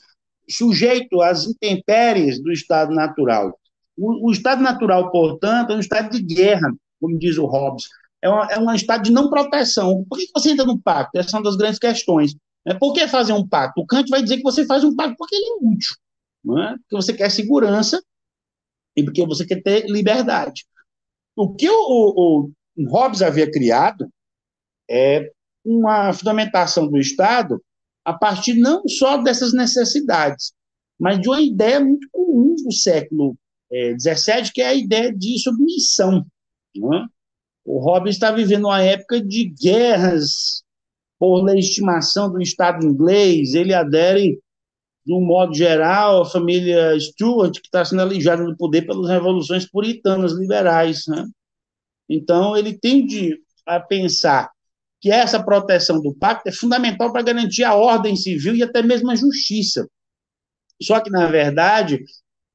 sujeito às intempéries do estado natural. O, o, estado natural, portanto, é um estado de guerra, como diz o Hobbes, é, é um estado de não proteção. Por que você entra no pacto? Essa é uma das grandes questões. Né? Por que fazer um pacto? O Kant vai dizer que você faz um pacto porque ele é útil, é? porque você quer segurança e porque você quer ter liberdade. O que o, o, o Hobbes havia criado é uma fundamentação do Estado a partir não só dessas necessidades, mas de uma ideia muito comum do século XVII, é, que é a ideia de submissão. É? O Hobbes está vivendo uma época de guerras por legitimação do Estado inglês, ele adere, de um modo geral, à família Stuart, que está sendo alijada do poder pelas revoluções puritanas liberais. Né? Então, ele tende a pensar que essa proteção do pacto é fundamental para garantir a ordem civil e até mesmo a justiça. Só que, na verdade,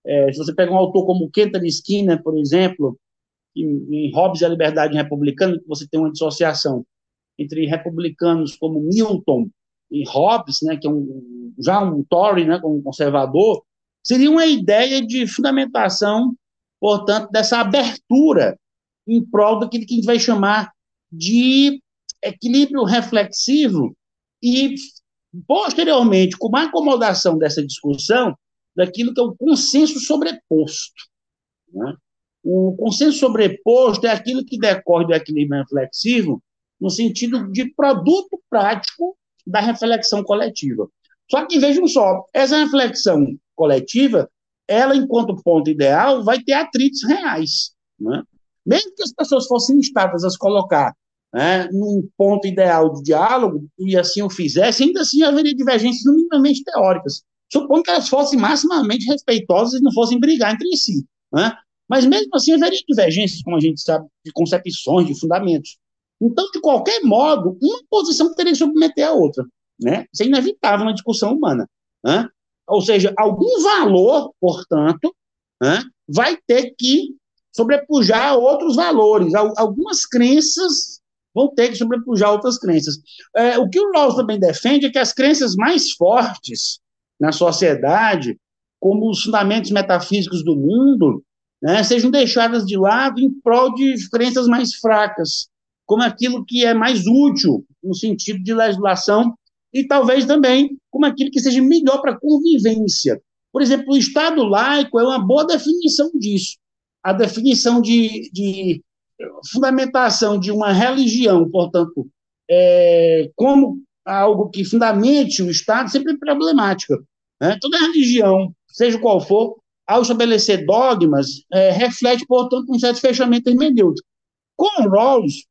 é, se você pega um autor como Kenton Skinner, por exemplo, em, em Hobbes e a Liberdade Republicana, você tem uma dissociação entre republicanos como Milton e Hobbes, né, que é um, já um Tory, né, como um conservador, seria uma ideia de fundamentação, portanto, dessa abertura em prol daquilo que a gente vai chamar de equilíbrio reflexivo e, posteriormente, com uma acomodação dessa discussão, daquilo que é o consenso sobreposto. Né? O consenso sobreposto é aquilo que decorre do equilíbrio reflexivo no sentido de produto prático da reflexão coletiva. Só que vejam só, essa reflexão coletiva, ela, enquanto ponto ideal, vai ter atritos reais. Né? Mesmo que as pessoas fossem instadas a se colocar né, num ponto ideal de diálogo, e assim o fizesse, ainda assim haveria divergências minimamente teóricas, supondo que elas fossem maximamente respeitosas e não fossem brigar entre si. Né? Mas mesmo assim haveria divergências, como a gente sabe, de concepções, de fundamentos. Então, de qualquer modo, uma posição teria que submeter a outra. Né? Isso é inevitável na discussão humana. Né? Ou seja, algum valor, portanto, né, vai ter que sobrepujar outros valores. Algumas crenças vão ter que sobrepujar outras crenças. É, o que o Rawls também defende é que as crenças mais fortes na sociedade, como os fundamentos metafísicos do mundo, né, sejam deixadas de lado em prol de crenças mais fracas, como aquilo que é mais útil no sentido de legislação e talvez também como aquilo que seja melhor para a convivência. Por exemplo, o Estado laico é uma boa definição disso. A definição de, de fundamentação de uma religião, portanto, é, como algo que fundamente o Estado, sempre é problemática. Né? Toda religião, seja qual for, ao estabelecer dogmas, é, reflete, portanto, um certo fechamento hermenêutico. Com Rawls,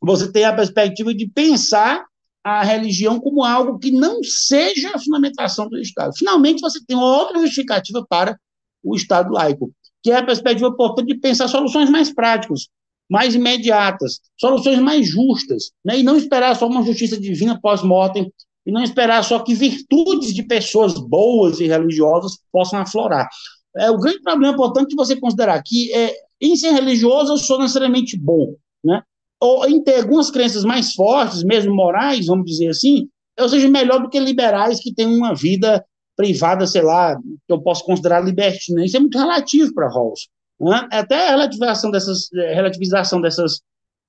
você tem a perspectiva de pensar a religião como algo que não seja a fundamentação do Estado. Finalmente, você tem outra justificativa para o Estado laico, que é a perspectiva, portanto, de pensar soluções mais práticas, mais imediatas, soluções mais justas, né? e não esperar só uma justiça divina pós-mortem, e não esperar só que virtudes de pessoas boas e religiosas possam aflorar. É, o grande problema, portanto, de você considerar que é, em ser religioso eu sou necessariamente bom, né? ou em ter algumas crenças mais fortes, mesmo morais, vamos dizer assim, eu seja melhor do que liberais que têm uma vida privada, sei lá, que eu posso considerar libertina. Isso é muito relativo para Rawls. Né? Até a relativização dessas, eh, relativização dessas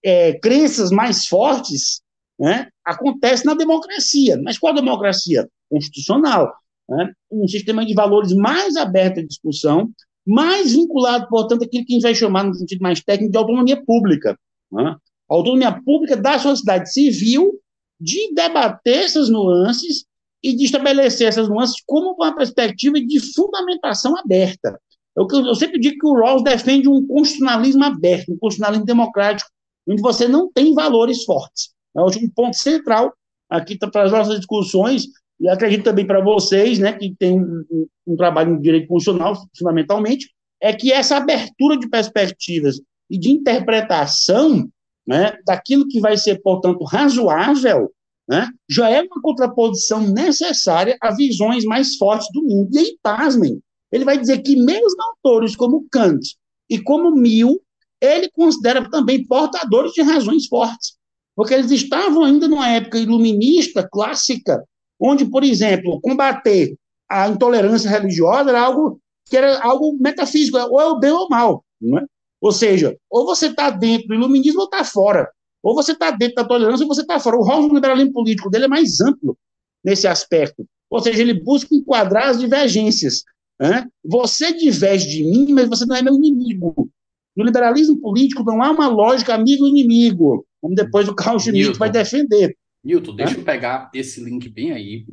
é, crenças mais fortes né, acontece na democracia. Mas qual democracia? Constitucional. Né? Um sistema de valores mais aberto à discussão, mais vinculado, portanto, àquilo que a gente vai chamar, no sentido mais técnico, de autonomia pública. Né? A autonomia pública da sociedade civil de debater essas nuances e de estabelecer essas nuances como uma perspectiva de fundamentação aberta. Eu, eu sempre digo que o Rawls defende um constitucionalismo aberto, um constitucionalismo democrático, onde você não tem valores fortes. É um ponto central aqui para as nossas discussões, e acredito também para vocês, né, que tem um, um trabalho em direito constitucional, fundamentalmente, é que essa abertura de perspectivas e de interpretação né, daquilo que vai ser, portanto, razoável, né, já é uma contraposição necessária a visões mais fortes do mundo. E aí, pasmem, ele vai dizer que mesmo autores como Kant e como Mill, ele considera também portadores de razões fortes, porque eles estavam ainda numa época iluminista, clássica, onde, por exemplo, combater a intolerância religiosa era algo que era algo metafísico, ou é o bem ou o mal, não é? Ou seja, ou você está dentro do iluminismo ou está fora. Ou você está dentro da tolerância ou você está fora. O rol do liberalismo político dele é mais amplo nesse aspecto. Ou seja, ele busca enquadrar as divergências. Né? Você diverge de mim, mas você não é meu inimigo. No liberalismo político não há uma lógica amigo-inimigo, como depois o Carl Schmitt vai defender. Newton, deixa eu pegar esse link bem aí.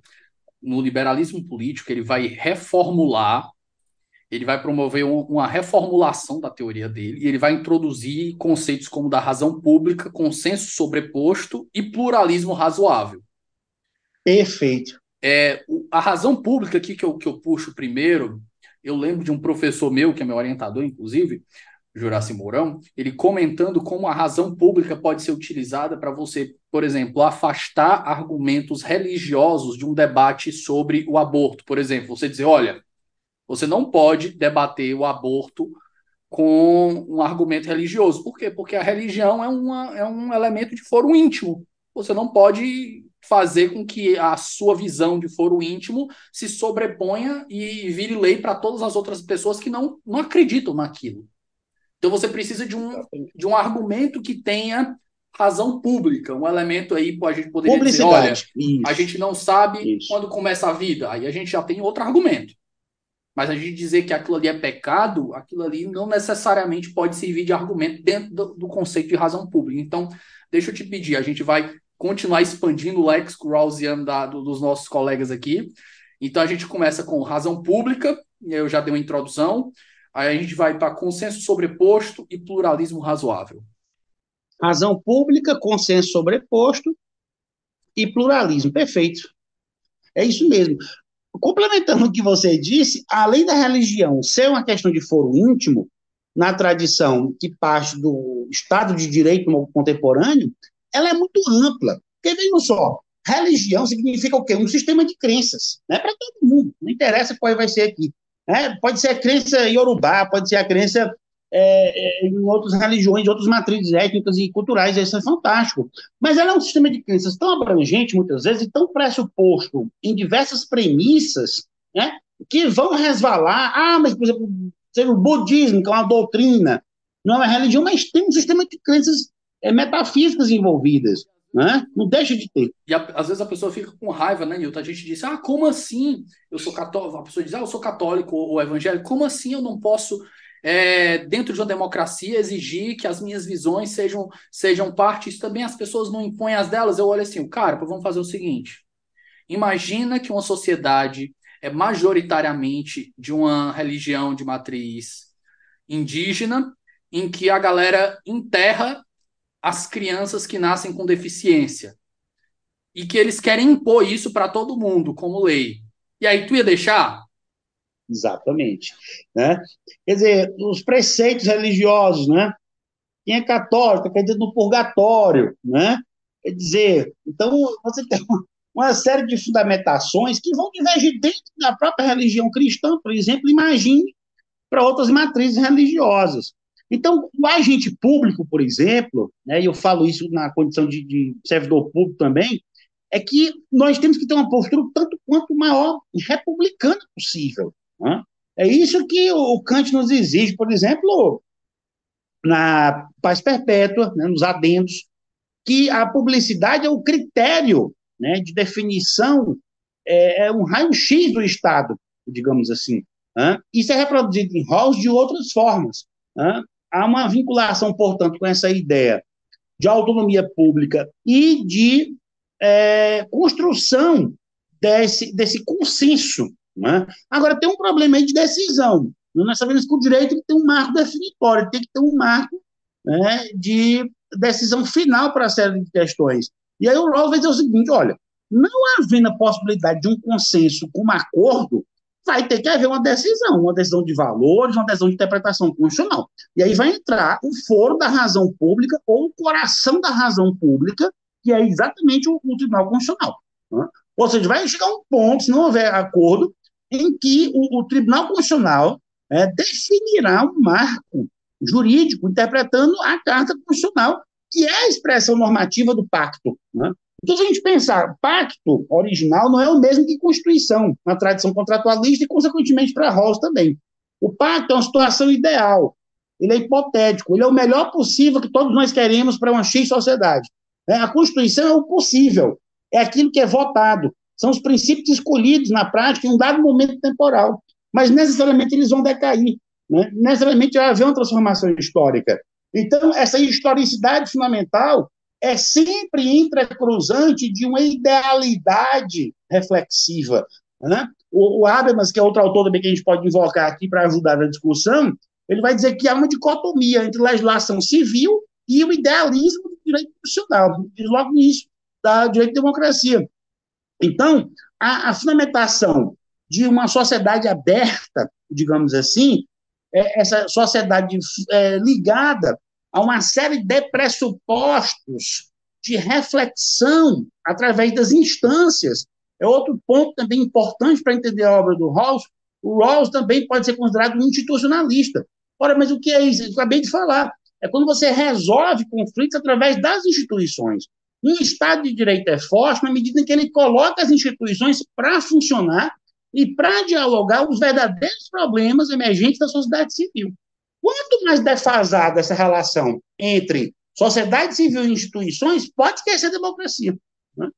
No liberalismo político, ele vai reformular ele vai promover um, uma reformulação da teoria dele e ele vai introduzir conceitos como da razão pública, consenso sobreposto e pluralismo razoável. Perfeito. É, a razão pública aqui que eu, que eu puxo primeiro, eu lembro de um professor meu, que é meu orientador, inclusive, Juraci Mourão, ele comentando como a razão pública pode ser utilizada para você, por exemplo, afastar argumentos religiosos de um debate sobre o aborto. Por exemplo, você dizer, olha, você não pode debater o aborto com um argumento religioso. Por quê? Porque a religião é, uma, é um elemento de foro íntimo. Você não pode fazer com que a sua visão de foro íntimo se sobreponha e vire lei para todas as outras pessoas que não, não acreditam naquilo. Então você precisa de um, de um argumento que tenha razão pública, um elemento aí a gente poderia dizer, olha, a gente não sabe Isso. quando começa a vida, aí a gente já tem outro argumento. Mas a gente dizer que aquilo ali é pecado, aquilo ali não necessariamente pode servir de argumento dentro do, do conceito de razão pública. Então, deixa eu te pedir, a gente vai continuar expandindo o léxico rawlsiano dos nossos colegas aqui. Então, a gente começa com razão pública, eu já dei uma introdução, aí a gente vai para consenso sobreposto e pluralismo razoável. Razão pública, consenso sobreposto e pluralismo. Perfeito. É isso mesmo complementando o que você disse, além da religião ser uma questão de foro íntimo, na tradição que parte do Estado de Direito contemporâneo, ela é muito ampla. Porque, vejam só, religião significa o quê? Um sistema de crenças, né? para todo mundo, não interessa qual vai ser aqui. Né? Pode ser a crença iorubá, pode ser a crença é, é, em outras religiões, outras matrizes étnicas e culturais, isso é fantástico. Mas ela é um sistema de crenças tão abrangente, muitas vezes, e tão pressuposto em diversas premissas, né, que vão resvalar. Ah, mas, por exemplo, o budismo, que é uma doutrina, não é uma religião, mas tem um sistema de crenças é, metafísicas envolvidas. Né? Não deixa de ter. E a, às vezes a pessoa fica com raiva, né, Nilton? A gente diz, ah, como assim? Eu sou católico. A pessoa diz, ah, eu sou católico ou evangélico. Como assim eu não posso, é, dentro de uma democracia, exigir que as minhas visões sejam, sejam parte? Isso também as pessoas não impõem as delas. Eu olho assim, cara, vamos fazer o seguinte. Imagina que uma sociedade é majoritariamente de uma religião de matriz indígena, em que a galera enterra as crianças que nascem com deficiência. E que eles querem impor isso para todo mundo, como lei. E aí, tu ia deixar? Exatamente. Né? Quer dizer, os preceitos religiosos, né? Quem é católico quer dizer no purgatório, né? Quer dizer, então você tem uma série de fundamentações que vão divergir dentro da própria religião cristã, por exemplo, imagine para outras matrizes religiosas. Então, o agente público, por exemplo, né, e eu falo isso na condição de, de servidor público também, é que nós temos que ter uma postura tanto quanto maior republicana possível. Né? É isso que o Kant nos exige, por exemplo, na paz perpétua, né, nos adendos, que a publicidade é o critério né, de definição, é, é um raio-x do Estado, digamos assim. Né? Isso é reproduzido em Rawls de outras formas. Há uma vinculação, portanto, com essa ideia de autonomia pública e de é, construção desse, desse consenso. Né? Agora, tem um problema aí de decisão. Nós sabemos que o direito tem um marco definitório, tem que ter um marco né, de decisão final para a série de questões. E aí o Rawls vai dizer o seguinte, olha, não havendo a possibilidade de um consenso com um acordo, vai ter que haver uma decisão, uma decisão de valores, uma decisão de interpretação constitucional. E aí vai entrar o foro da razão pública ou o coração da razão pública, que é exatamente o, o Tribunal Constitucional. Né? Ou seja, vai chegar um ponto, se não houver acordo, em que o, o Tribunal Constitucional é, definirá um marco jurídico interpretando a Carta Constitucional, que é a expressão normativa do pacto. Né? Então, se a gente pensar, pacto original não é o mesmo que constituição, na tradição contratualista e, consequentemente, para Rawls também. O pacto é uma situação ideal, ele é hipotético, ele é o melhor possível que todos nós queremos para uma X sociedade. É, a Constituição é o possível, é aquilo que é votado, são os princípios escolhidos na prática em um dado momento temporal, mas necessariamente eles vão decair, né? necessariamente vai haver uma transformação histórica. Então, essa historicidade fundamental é sempre entrecruzante de uma idealidade reflexiva. Né? O, o Habermas, que é outro autor também que a gente pode invocar aqui para ajudar na discussão, ele vai dizer que há uma dicotomia entre legislação civil e o idealismo do direito constitucional, logo nisso, da direito de democracia. Então, a, a fundamentação de uma sociedade aberta, digamos assim, é essa sociedade é, ligada a uma série de pressupostos de reflexão através das instâncias. É outro ponto também importante para entender a obra do Rawls. O Rawls também pode ser considerado um institucionalista. Ora, mas o que é isso? Eu acabei de falar. É quando você resolve conflitos através das instituições. Um Estado de Direito é forte na medida em que ele coloca as instituições para funcionar e para dialogar os verdadeiros problemas emergentes da sociedade civil. Quanto mais defasada essa relação entre sociedade civil e instituições, pode esquecer a democracia. Né?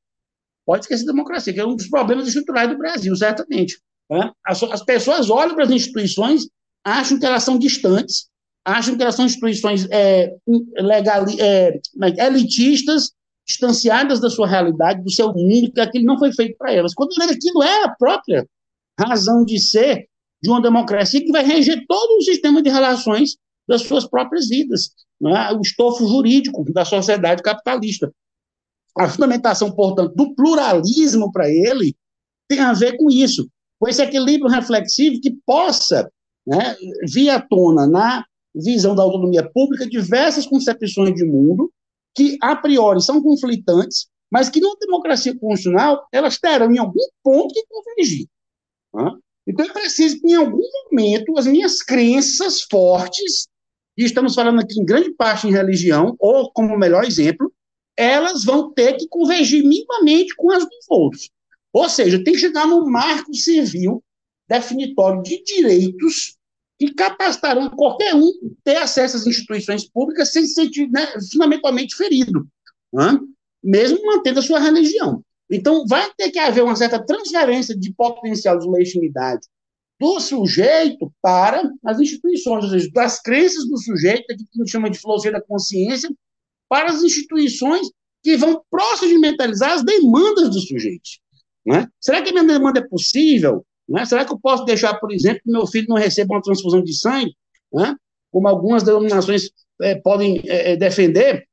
Pode esquecer a democracia, que é um dos problemas estruturais do Brasil, certamente. Né? As, as, pessoas olham para as instituições, acham que elas são distantes, acham que elas são instituições é, legal, é, é elitistas, distanciadas da sua realidade, do seu mundo, que aquilo não foi feito para elas. Quando aquilo é a própria razão de ser de uma democracia que vai reger todo o sistema de relações das suas próprias vidas, é? o estofo jurídico da sociedade capitalista. A fundamentação, portanto, do pluralismo para ele tem a ver com isso, com esse equilíbrio reflexivo que possa né, vir à tona na visão da autonomia pública diversas concepções de mundo que, a priori, são conflitantes, mas que, numa democracia constitucional, elas terão, em algum ponto, que convergir. Né? Então, é preciso que, em algum momento, as minhas crenças fortes, e estamos falando aqui em grande parte em religião, ou como melhor exemplo, elas vão ter que convergir minimamente com as dos outros. Ou seja, tem que chegar num marco civil definitório de direitos que capacitarão qualquer um ter acesso às instituições públicas sem se sentir né, fundamentalmente ferido, né? mesmo mantendo a sua religião. Então, vai ter que haver uma certa transferência de potencial de legitimidade do sujeito para as instituições, ou seja, das crenças do sujeito, que a gente chama de filosofia da consciência, para as instituições que vão procedimentalizar as demandas dos sujeitos. Né? Será que a minha demanda é possível? Né? Será que eu posso deixar, por exemplo, que meu filho não receba uma transfusão de sangue? Né? Como algumas denominações é, podem é, defender,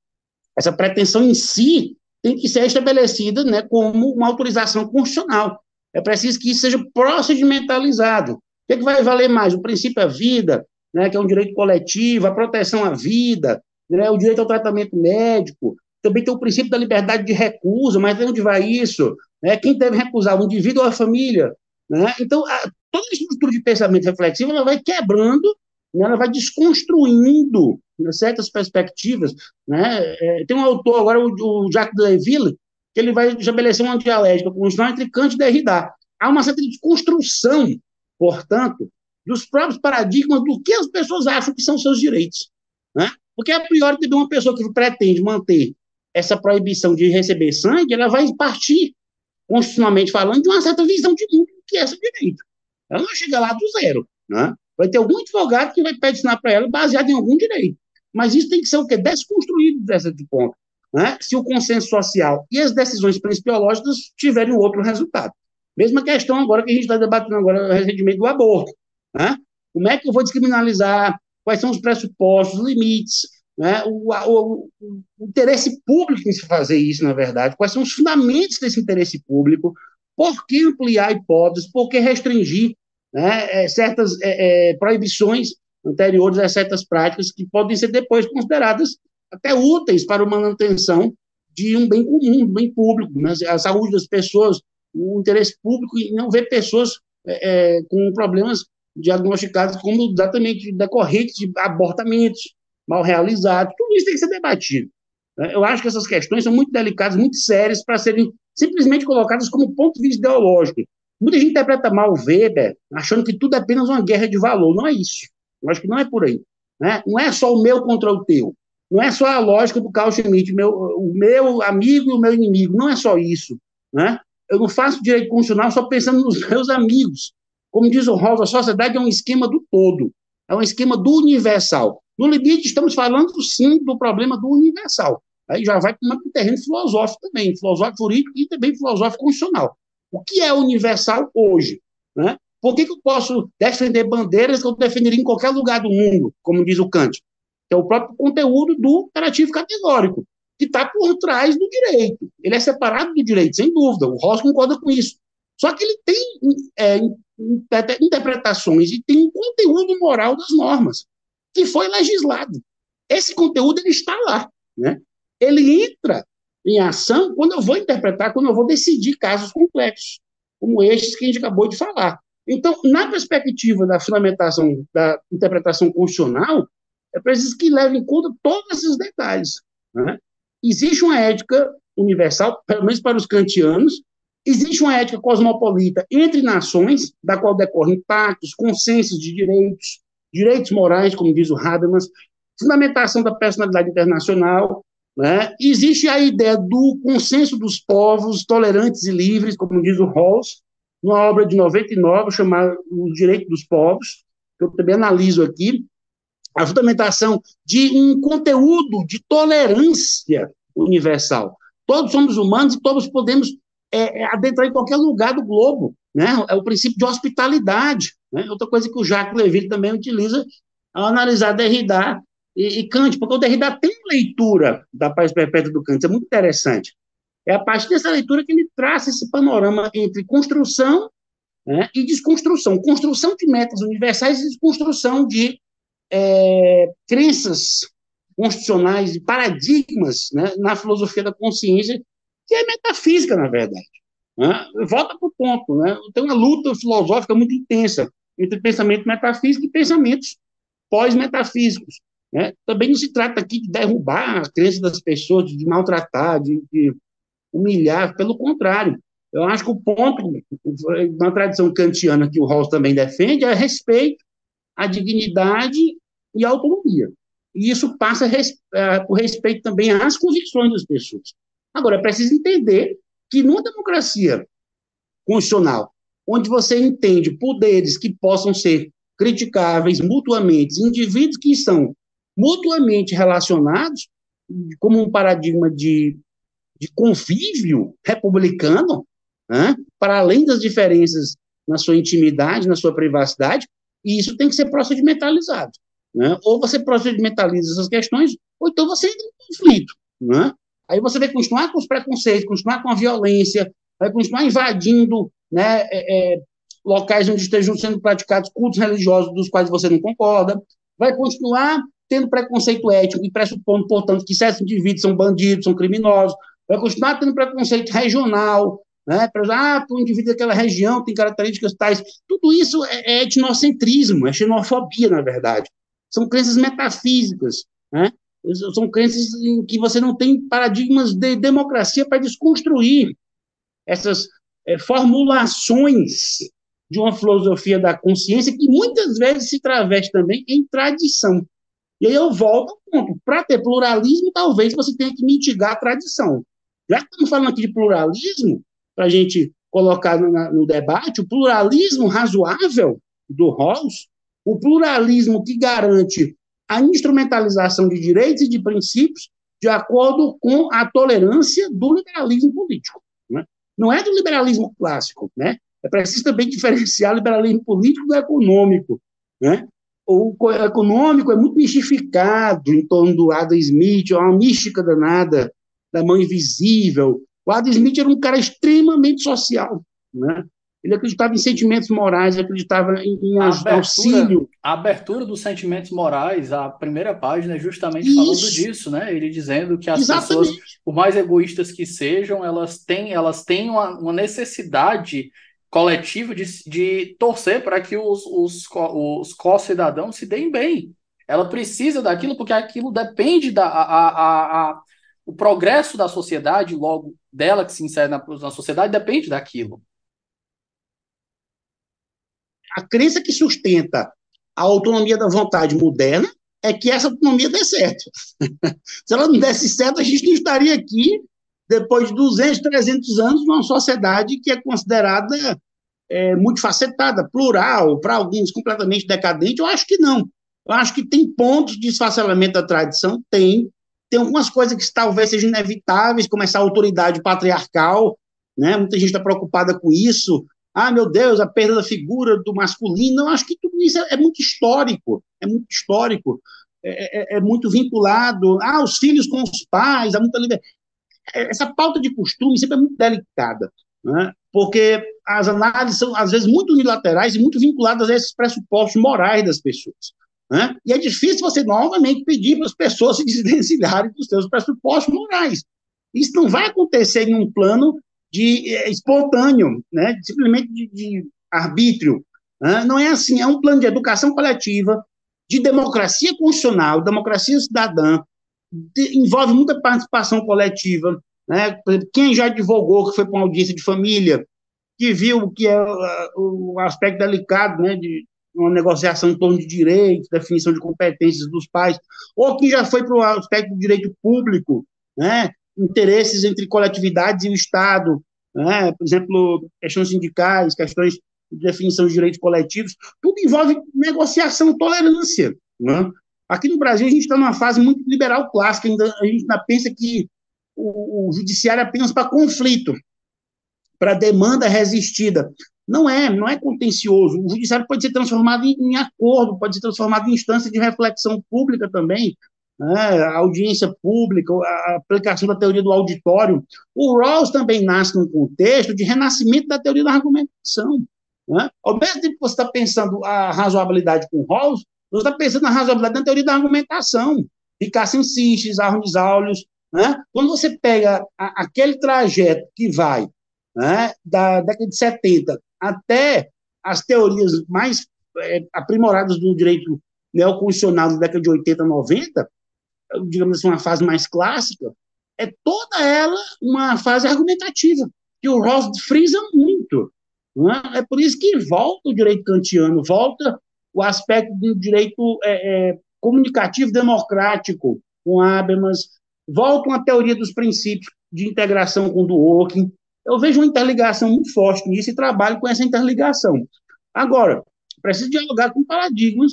essa pretensão em si tem que ser estabelecida né, como uma autorização constitucional. É preciso que isso seja procedimentalizado. O que, é que vai valer mais? O princípio à vida, né, que é um direito coletivo, a proteção à vida, né, o direito ao tratamento médico, também tem o princípio da liberdade de recusa, mas onde vai isso? Né? Quem deve recusar, o indivíduo ou a família? Né? Então, a, toda a estrutura de pensamento reflexivo ela vai quebrando, né? ela vai desconstruindo né, certas perspectivas. Né? É, tem um autor agora, o, o Jacques Deleville, que ele vai estabelecer uma dialética constitucional entre Kant e Derrida. Há uma certa desconstrução, portanto, dos próprios paradigmas do que as pessoas acham que são seus direitos. Né? Porque, a priori, também uma pessoa que pretende manter essa proibição de receber sangue, ela vai partir, constitucionalmente falando, de uma certa visão de mundo que é esse direito. Ela não chega lá do zero. Né? Vai ter algum advogado que vai peticionar para ela baseado em algum direito. Mas isso tem que ser o quê? Desconstruído dessa de ponto. Né? Se o consenso social e as decisões principiológicas tiverem outro resultado. Mesma questão agora que a gente está debatendo agora recentemente do aborto. Né? Como é que eu vou descriminalizar? Quais são os pressupostos, os limites? Né? O, o, o, interesse público em se fazer isso, na verdade, quais são os fundamentos desse interesse público, por que ampliar hipóteses, por que restringir né, é, certas é, é, proibições anteriores a certas práticas que podem ser depois consideradas até úteis para a manutenção de um bem comum, um bem público, né? a saúde das pessoas, o interesse público e não ver pessoas é, é, com problemas diagnosticados como exatamente decorrentes de abortamentos, mal realizado, tudo isso tem que ser debatido. Né? Eu acho que essas questões são muito delicadas, muito sérias, para serem simplesmente colocadas como ponto de vista ideológico. Muita gente interpreta mal o Weber, achando que tudo é apenas uma guerra de valor. Não é isso. Eu acho que não é por aí. Né? Não é só o meu contra o teu. Não é só a lógica do Carl Schmitt, meu, o meu amigo e o meu inimigo. Não é só isso. Né? Eu não faço direito constitucional só pensando nos meus amigos. Como diz o Rawls, a sociedade é um esquema do todo. É um esquema do universal. No limite, estamos falando, sim, do problema do universal. Aí já vai para um terreno filosófico também, filosófico jurídico e também filosófico constitucional. O que é universal hoje? Né? Por que, que eu posso defender bandeiras que eu defenderia em qualquer lugar do mundo, como diz o Kant? É o próprio conteúdo do imperativo categórico, que está por trás do direito. Ele é separado do direito, sem dúvida. O Ross concorda com isso. Só que ele tem é, interpretações e tem um conteúdo moral das normas que foi legislado. Esse conteúdo ele está lá, né? Ele entra em ação quando eu vou interpretar, quando eu vou decidir casos complexos, como estes que a gente acabou de falar. Então, na perspectiva da fundamentação da interpretação constitucional, é preciso que leve em conta todos esses detalhes. Né? Existe uma ética universal, pelo menos para os kantianos, existe uma ética cosmopolita entre nações, da qual decorrem pactos, consensos de direitos, direitos morais, como diz o Habermas, fundamentação da personalidade internacional, né? existe a ideia do consenso dos povos tolerantes e livres, como diz o Rawls, numa obra de 99 chamada O Direito dos Povos, que eu também analiso aqui, a fundamentação de um conteúdo de tolerância universal. Todos somos humanos e todos podemos é, é adentrar em qualquer lugar do globo. Né? É o princípio de hospitalidade. Né? Outra coisa que o Jacques Leville também utiliza ao analisar Derrida e, e Kant, porque o Derrida tem uma leitura da paz perpétua do Kant, é muito interessante. É a partir dessa leitura que ele traça esse panorama entre construção né, e desconstrução. Construção de metas universais e desconstrução de é, crenças constitucionais e paradigmas né, na filosofia da consciência, que é metafísica, na verdade. Né? Volta para o ponto. Né? Tem uma luta filosófica muito intensa entre pensamento metafísico e pensamentos pós-metafísicos. Né? Também não se trata aqui de derrubar a crença das pessoas, de maltratar, de, de humilhar, pelo contrário. Eu acho que o ponto, na tradição kantiana que o Rawls também defende, é respeito a dignidade e a autonomia. E isso passa por respeito também às convicções das pessoas. Agora, é preciso entender que numa democracia constitucional, onde você entende poderes que possam ser criticáveis mutuamente, indivíduos que estão mutuamente relacionados, como um paradigma de, de convívio republicano, né, para além das diferenças na sua intimidade, na sua privacidade, e isso tem que ser procedimentalizado. Né? Ou você procedimentaliza essas questões, ou então você entra em conflito. Né? Aí você vai continuar com os preconceitos, continuar com a violência, vai continuar invadindo né, é, é, locais onde estejam sendo praticados cultos religiosos dos quais você não concorda, vai continuar tendo preconceito ético e pressupondo, portanto, que certos indivíduos são bandidos, são criminosos, vai continuar tendo preconceito regional, né, ah, o indivíduo daquela região tem características tais. Tudo isso é, é etnocentrismo, é xenofobia, na verdade. São crenças metafísicas, né? São crenças em que você não tem paradigmas de democracia para desconstruir essas é, formulações de uma filosofia da consciência que muitas vezes se traveste também em tradição. E aí eu volto ao ponto. Para ter pluralismo, talvez você tenha que mitigar a tradição. Já que estamos falando aqui de pluralismo, para a gente colocar no, no, debate, o pluralismo razoável do Rawls, o pluralismo que garante a instrumentalização de direitos e de princípios de acordo com a tolerância do liberalismo político. Né? Não é do liberalismo clássico, né? É preciso também diferenciar liberalismo político do econômico, né? O econômico é muito mistificado em torno do Adam Smith, é uma mística danada da mão invisível. O Adam Smith era um cara extremamente social, né? Ele acreditava em sentimentos morais, acreditava em, em a abertura, auxílio. A abertura dos sentimentos morais, a primeira página é justamente Isso. falando disso, né? Ele dizendo que as Exatamente. pessoas, por mais egoístas que sejam, elas têm, elas têm uma, uma necessidade coletiva de, de torcer para que os, os, os co-cidadãos se deem bem. Ela precisa daquilo porque aquilo depende da a, a, a, o progresso da sociedade, logo dela que se insere na, na sociedade, depende daquilo a crença que sustenta a autonomia da vontade moderna é que essa autonomia dê certo. Se ela não desse certo, a gente não estaria aqui depois de 200, 300 anos numa sociedade que é considerada é, multifacetada, plural, para alguns completamente decadente. Eu acho que não. Eu acho que tem pontos de esfacelamento da tradição, tem. Tem algumas coisas que talvez sejam inevitáveis, como essa autoridade patriarcal, né? Muita gente está preocupada com isso, ah, meu Deus, a perda da figura do masculino. Eu acho que tudo isso é, é muito histórico, é muito histórico, é, é, é, muito vinculado. Ah, os filhos com os pais, há muita liberdade. Essa pauta de costume sempre é muito delicada, né? porque as análises são, às vezes, muito unilaterais e muito vinculadas a esses pressupostos morais das pessoas. Né? E é difícil você novamente pedir para as pessoas se desvencilharem dos seus pressupostos morais. Isso não vai acontecer em um plano de é, espontâneo, né? simplesmente de, de arbítrio. Né? Não é assim, é um plano de educação coletiva, de democracia constitucional, democracia cidadã, envolve muita participação coletiva. Né? Quem já advogou, que foi para uma audiência de família, que viu que é o, aspecto delicado né, de uma negociação em torno de direitos, definição de competências dos pais, ou que já foi para o aspecto do direito público, né, interesses entre coletividades e o Estado, né? por exemplo, questões sindicais, questões de definição de direitos coletivos, tudo envolve negociação, tolerância. Né? Aqui no Brasil, a gente está numa fase muito liberal clássica, ainda, a gente ainda pensa que o, o judiciário é apenas para conflito, para demanda resistida. Não é, não é contencioso. O judiciário pode ser transformado em, em acordo, pode ser transformado em instância de reflexão pública também, né, a audiência pública, a aplicação da teoria do auditório. O Rawls também nasce num contexto de renascimento da teoria da argumentação. Né? Ao mesmo tempo que você está pensando a razoabilidade com Rawls, você está pensando na razoabilidade na teoria da argumentação. Ricardo Seixas, Arnes Aulius. Né? Quando você pega a, aquele trajeto que vai né, da década de 70 até as teorias mais é, aprimoradas do direito neoconstitucional da década de 80, 90, digamos assim, uma fase mais clássica, é toda ela uma fase argumentativa, que o Ross frisa muito. É? é por isso que volta o direito kantiano, volta o aspecto do direito é, é, comunicativo democrático com Habermas, voltam à teoria dos princípios de integração com o Dworkin. Eu vejo uma interligação muito forte nisso e trabalho com essa interligação. Agora, preciso dialogar com paradigmas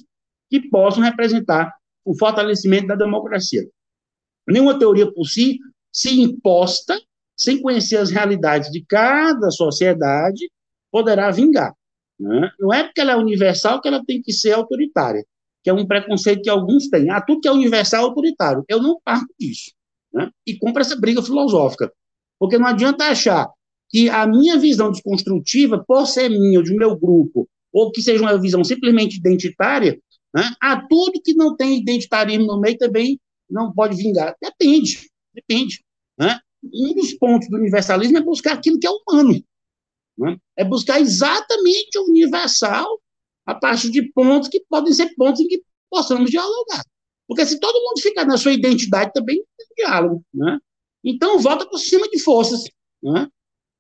que possam representar o fortalecimento da democracia. Nenhuma teoria por si se imposta, sem conhecer as realidades de cada sociedade, poderá vingar. Né? Não é porque ela é universal que ela tem que ser autoritária, que é um preconceito que alguns têm. Ah, tudo que é universal é autoritário. Eu não parto disso. Né? E compra essa briga filosófica. Porque não adianta achar que a minha visão desconstrutiva, por ser minha de meu grupo, ou que seja uma visão simplesmente identitária, né? a tudo que não tem identitarismo no meio também não pode vingar. Depende, depende. Né? Um dos pontos do universalismo é buscar aquilo que é humano. Né? É buscar exatamente o universal a partir de pontos que podem ser pontos em que possamos dialogar. Porque se todo mundo ficar na sua identidade, também tem diálogo. Né? Então, volta por cima de forças. Né?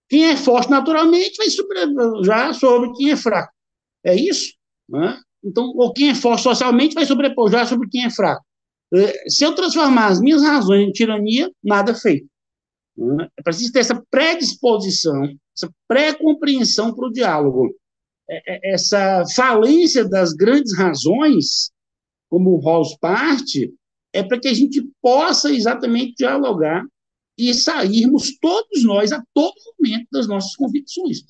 Quem é forte naturalmente vai sobrepujar sobre quem é fraco. É isso? Né? Então, ou quem é forte socialmente vai sobrepujar sobre quem é fraco. É, se eu transformar as minhas razões em tirania, nada feito. Né? É preciso ter essa predisposição, essa pré-compreensão para o diálogo. É, essa falência das grandes razões, como o Rawls parte, é para que a gente possa exatamente dialogar e sairmos todos nós a todo momento das nossas convicções.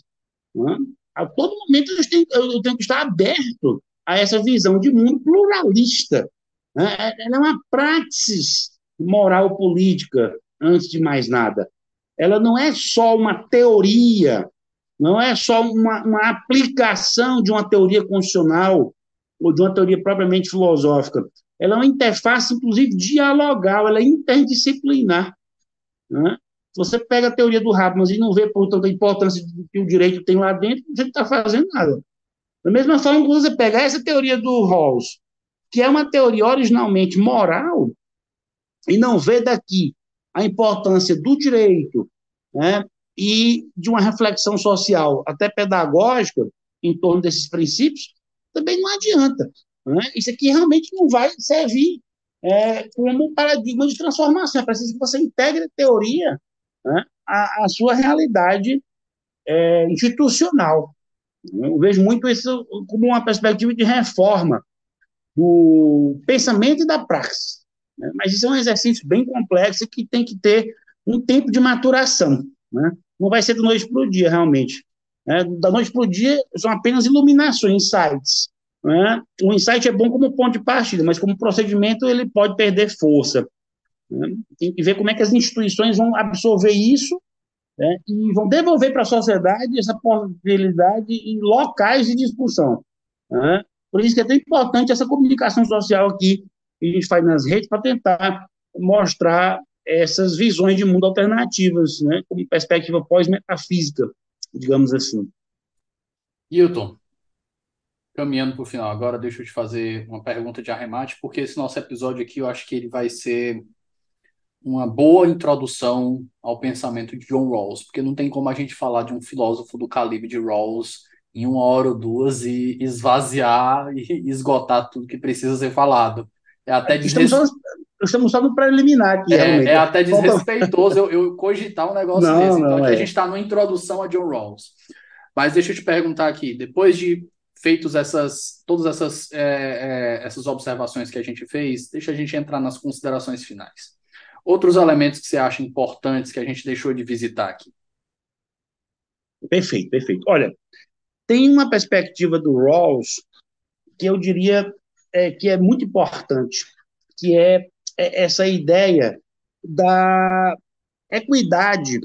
Né? A todo momento eu tenho, que estar aberto a essa visão de mundo pluralista. Né? Ela é uma praxis moral política, antes de mais nada. Ela não é só uma teoria, não é só uma, uma aplicação de uma teoria constitucional ou de uma teoria propriamente filosófica. Ela é uma interface, inclusive, dialogal, ela é interdisciplinar. Né? Se você pega a teoria do Habermas e não vê, portanto, a importância que o direito tem lá dentro, você não está fazendo nada. Da mesma forma que você pegar essa teoria do Rawls, que é uma teoria originalmente moral, e não vê daqui a importância do direito né, e de uma reflexão social, até pedagógica, em torno desses princípios, também não adianta. Né? Isso aqui realmente não vai servir é, como paradigma de transformação. É preciso que você integre teoria né, à, à, sua realidade é, institucional. Eu vejo muito isso como uma perspectiva de reforma do pensamento e da praxis. Né? Mas isso é um exercício bem complexo que tem que ter um tempo de maturação. Né? Não vai ser da noite para o dia, realmente. Né? Da noite para o dia são apenas iluminações, insights. Né? O insight é bom como ponto de partida, mas como procedimento ele pode perder força. Né? Tem que ver como é que as instituições vão absorver isso né? e vão devolver para a sociedade essa possibilidade em locais de discussão. Né? Por isso que é tão importante essa comunicação social aqui que a gente faz nas redes para tentar mostrar essas visões de mundo alternativas, né, como perspectiva pós-metafísica, digamos assim. Hilton, caminhando para o final, agora deixa eu te fazer uma pergunta de arremate, porque esse nosso episódio aqui eu acho que ele vai ser uma boa introdução ao pensamento de John Rawls, porque não tem como a gente falar de um filósofo do calibre de Rawls em uma hora ou duas e esvaziar e esgotar tudo que precisa ser falado. É até estamos, só, estamos só no preliminar aqui. É, é até desrespeitoso eu, eu, cogitar um negócio não, desse. Então, não, aqui é. a gente está na introdução a John Rawls. Mas deixa eu te perguntar aqui, depois de feitos essas todas essas, é, é, essas observações que a gente fez, deixa a gente entrar nas considerações finais. Outros elementos que você acha importantes que a gente deixou de visitar aqui? Perfeito, perfeito. Olha, tem uma perspectiva do Rawls que eu diria é, que é muito importante, que é, é essa ideia da equidade,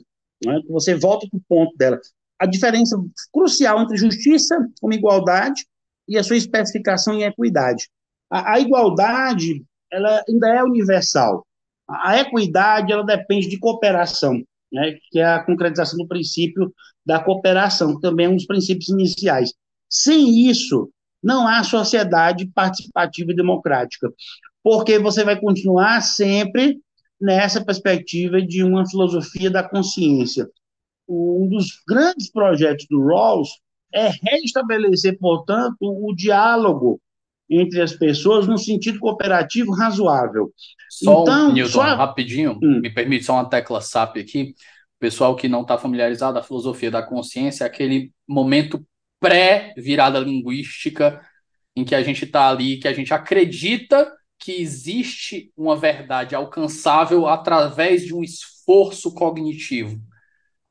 né, que você volta para o ponto dela, a diferença crucial entre justiça como igualdade e a sua especificação em equidade. A, a igualdade, ela ainda é universal. A, a equidade, ela depende de cooperação, né, que é a concretização do princípio da cooperação, que também é um dos princípios iniciais. Sem isso, não há sociedade participativa e democrática, porque você vai continuar sempre nessa perspectiva de uma filosofia da consciência. Um dos grandes projetos do Rawls é restabelecer, portanto, o diálogo entre as pessoas no sentido cooperativo razoável. Só, então, Newton, só... rapidinho, hum. me permite só uma tecla SAP aqui. O pessoal que não está familiarizado, a filosofia da consciência é aquele momento pré-virada linguística em que a gente está ali, que a gente acredita que existe uma verdade alcançável através de um esforço cognitivo.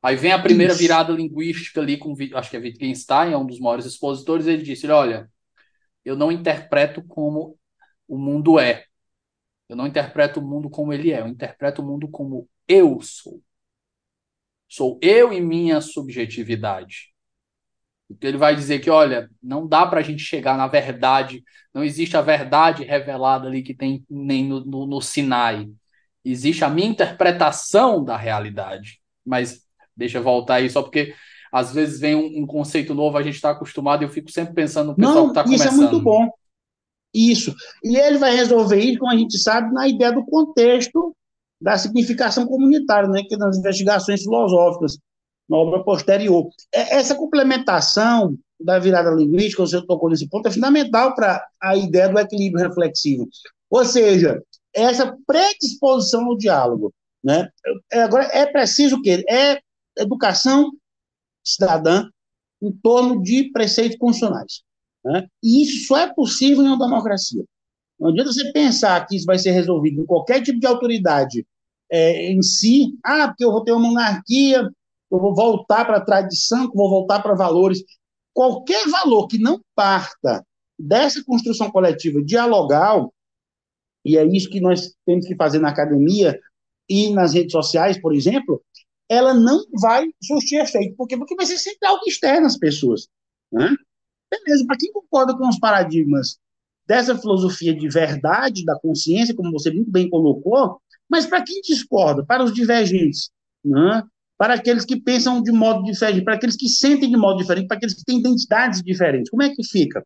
Aí vem a primeira Isso. virada linguística ali com, acho que é Wittgenstein, é um dos maiores expositores, ele disse, olha, eu não interpreto como o mundo é. Eu não interpreto o mundo como ele é, eu interpreto o mundo como eu sou. Sou eu e minha subjetividade. Ele vai dizer que, olha, não dá para a gente chegar na verdade, não existe a verdade revelada ali que tem nem no, no, no Sinai. Existe a minha interpretação da realidade. Mas deixa eu voltar aí, só porque às vezes vem um, um conceito novo, a gente está acostumado, e eu fico sempre pensando no pessoal não, que está começando. Isso é muito bom. Isso. E ele vai resolver isso, como a gente sabe, na ideia do contexto da significação comunitária, né, que é nas investigações filosóficas, na obra posterior. É, essa complementação da virada linguística, você tocou nesse ponto, é fundamental para a ideia do equilíbrio reflexivo. Ou seja, essa predisposição ao diálogo. Né? É, agora, é preciso o quê? É educação cidadã em torno de preceitos constitucionais. Né? E isso só é possível em uma democracia. Não adianta você pensar que isso vai ser resolvido em qualquer tipo de autoridade é, em si. Ah, porque eu vou ter uma monarquia, eu vou voltar para a tradição, vou voltar para valores. Qualquer valor que não parta dessa construção coletiva dialogal, e é isso que nós temos que fazer na academia e nas redes sociais, por exemplo, ela não vai surtir efeito. Por quê? Porque vai ser sempre algo externo às pessoas. Né? Beleza, para quem concorda com os paradigmas dessa filosofia de verdade, da consciência, como você muito bem colocou, mas para quem discorda, para os divergentes, né? Para aqueles que pensam de modo diferente, para aqueles que sentem de modo diferente, para aqueles que têm identidades diferentes, como é que fica?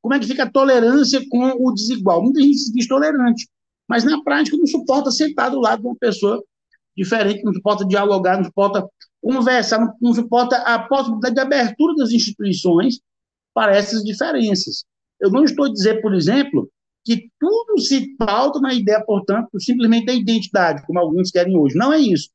Como é que fica a tolerância com o desigual? Muita gente se diz tolerante, mas na prática não suporta sentar do lado de uma pessoa diferente, não suporta dialogar, não suporta conversar, não, não suporta a possibilidade de abertura das instituições para essas diferenças. Eu não estou a dizer, por exemplo, que tudo se pauta na ideia, portanto, simplesmente da identidade, como alguns querem hoje. Não é isso.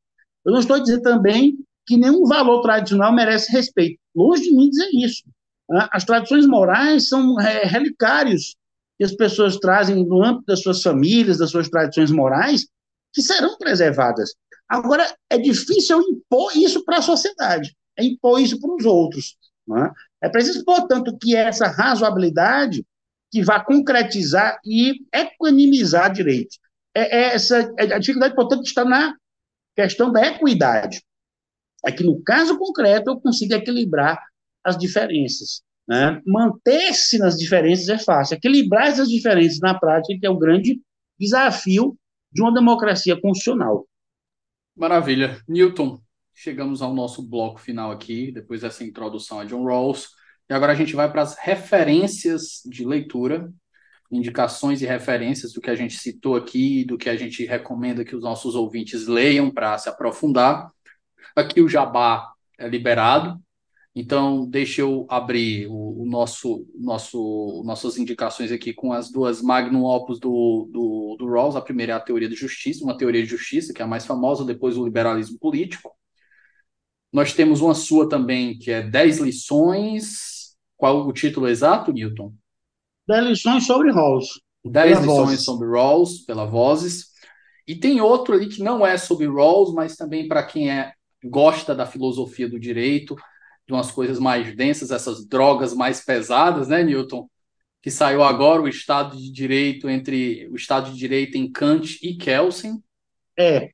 Eu não estou dizer também que nenhum valor tradicional merece respeito. Longe de mim dizer isso. Né? As tradições morais são é, relicários que as pessoas trazem no âmbito das suas famílias, das suas tradições morais, que serão preservadas. Agora, é difícil impor isso para a sociedade, é impor isso para os outros. É? é preciso, portanto, que essa razoabilidade que vá concretizar e equanimizar direitos. É, é essa, é, a dificuldade, portanto, está na questão da equidade. É que, no caso concreto, eu consigo equilibrar as diferenças. Né? Manter-se nas diferenças é fácil. Equilibrar essas diferenças na prática é o grande desafio de uma democracia constitucional. Maravilha. Newton, chegamos ao nosso bloco final aqui, depois dessa introdução a John Rawls. E agora a gente vai para as referências de leitura, indicações e referências do que a gente citou aqui, do que a gente recomenda que os nossos ouvintes leiam para se aprofundar. Aqui o jabá é liberado, então, deixa eu abrir o, o nosso, nosso, nossas indicações aqui com as duas magnum opus do, do, do Rawls. A primeira é a teoria de justiça, uma teoria de justiça, que é a mais famosa, depois o liberalismo político. Nós temos uma sua também, que é 10 lições. Qual o título exato, Newton? 10 lições sobre Rawls. 10 lições Vozes. sobre Rawls, pela Vozes. E tem outro ali que não é sobre Rawls, mas também para quem é gosta da filosofia do direito, de umas coisas mais densas, essas drogas mais pesadas, né, Newton? Que saiu agora o Estado de Direito entre o Estado de Direito em Kant e Kelsen. É.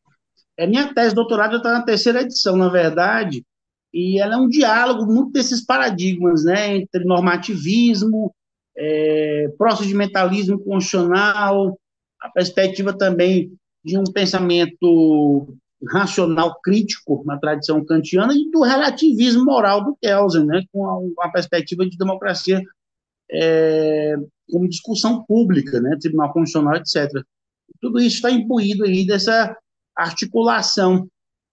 É minha tese de doutorado está na terceira edição, na verdade, e ela é um diálogo muito desses paradigmas, né, entre normativismo, é, procedimentalismo constitucional, a perspectiva também de um pensamento racional crítico na tradição kantiana e do relativismo moral do Kelsen, né, com a, a perspectiva de democracia é, como discussão pública, né, tribunal constitucional, etc. Tudo isso está imbuído aí dessa articulação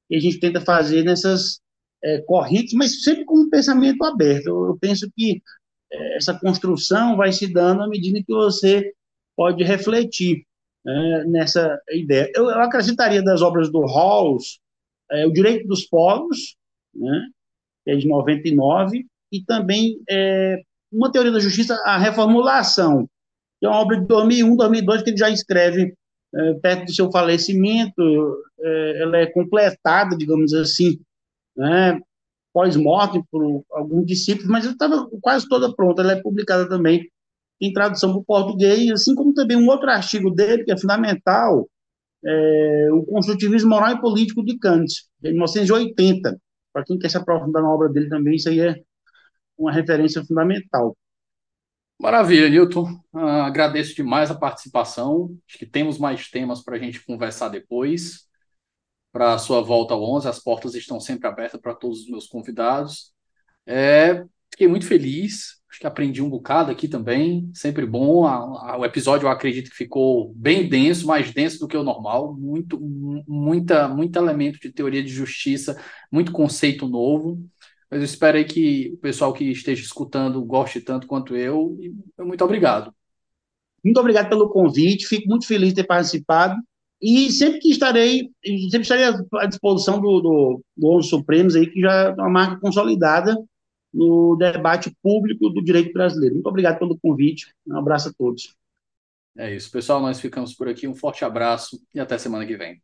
que a gente tenta fazer nessas é, correntes, mas sempre com um pensamento aberto. Eu, eu penso que essa construção vai se dando à medida que você pode refletir né, nessa ideia. Eu, eu, acrescentaria das obras do Rawls é, O Direito dos Povos, né, que é de 99, e também é, uma teoria da justiça, a reformulação, que é uma obra de 2001, 2002, que ele já escreve é, perto do seu falecimento, é, ela é completada, digamos assim, né, pós-morte por alguns discípulos, mas ela estava quase toda pronta, ela é publicada também em tradução para o português, assim como também um outro artigo dele, que é fundamental, é, o Construtivismo Moral e Político de Kant, de 1980. Para quem quer se aprofundar na obra dele também, isso aí é uma referência fundamental. Maravilha, Newton. Uh, agradeço demais a participação. Acho que temos mais temas para a gente conversar depois. Para a sua volta ao 11, as portas estão sempre abertas para todos os meus convidados. É, fiquei muito feliz. Acho que aprendi um bocado aqui também. Sempre bom. A, a, o episódio eu acredito que ficou bem denso, mais denso do que o normal. Muito, muita, muito elemento de teoria de justiça, muito conceito novo. Mas eu espero aí que o pessoal que esteja escutando goste tanto quanto eu. E muito obrigado. Muito obrigado pelo convite. Fico muito feliz de ter participado. E sempre que estarei, sempre estarei à disposição do, do, do 11 Supremos aí, que já é uma marca consolidada no debate público do direito brasileiro. Muito obrigado pelo convite. Um abraço a todos. É isso, pessoal. Nós ficamos por aqui. Um forte abraço e até semana que vem.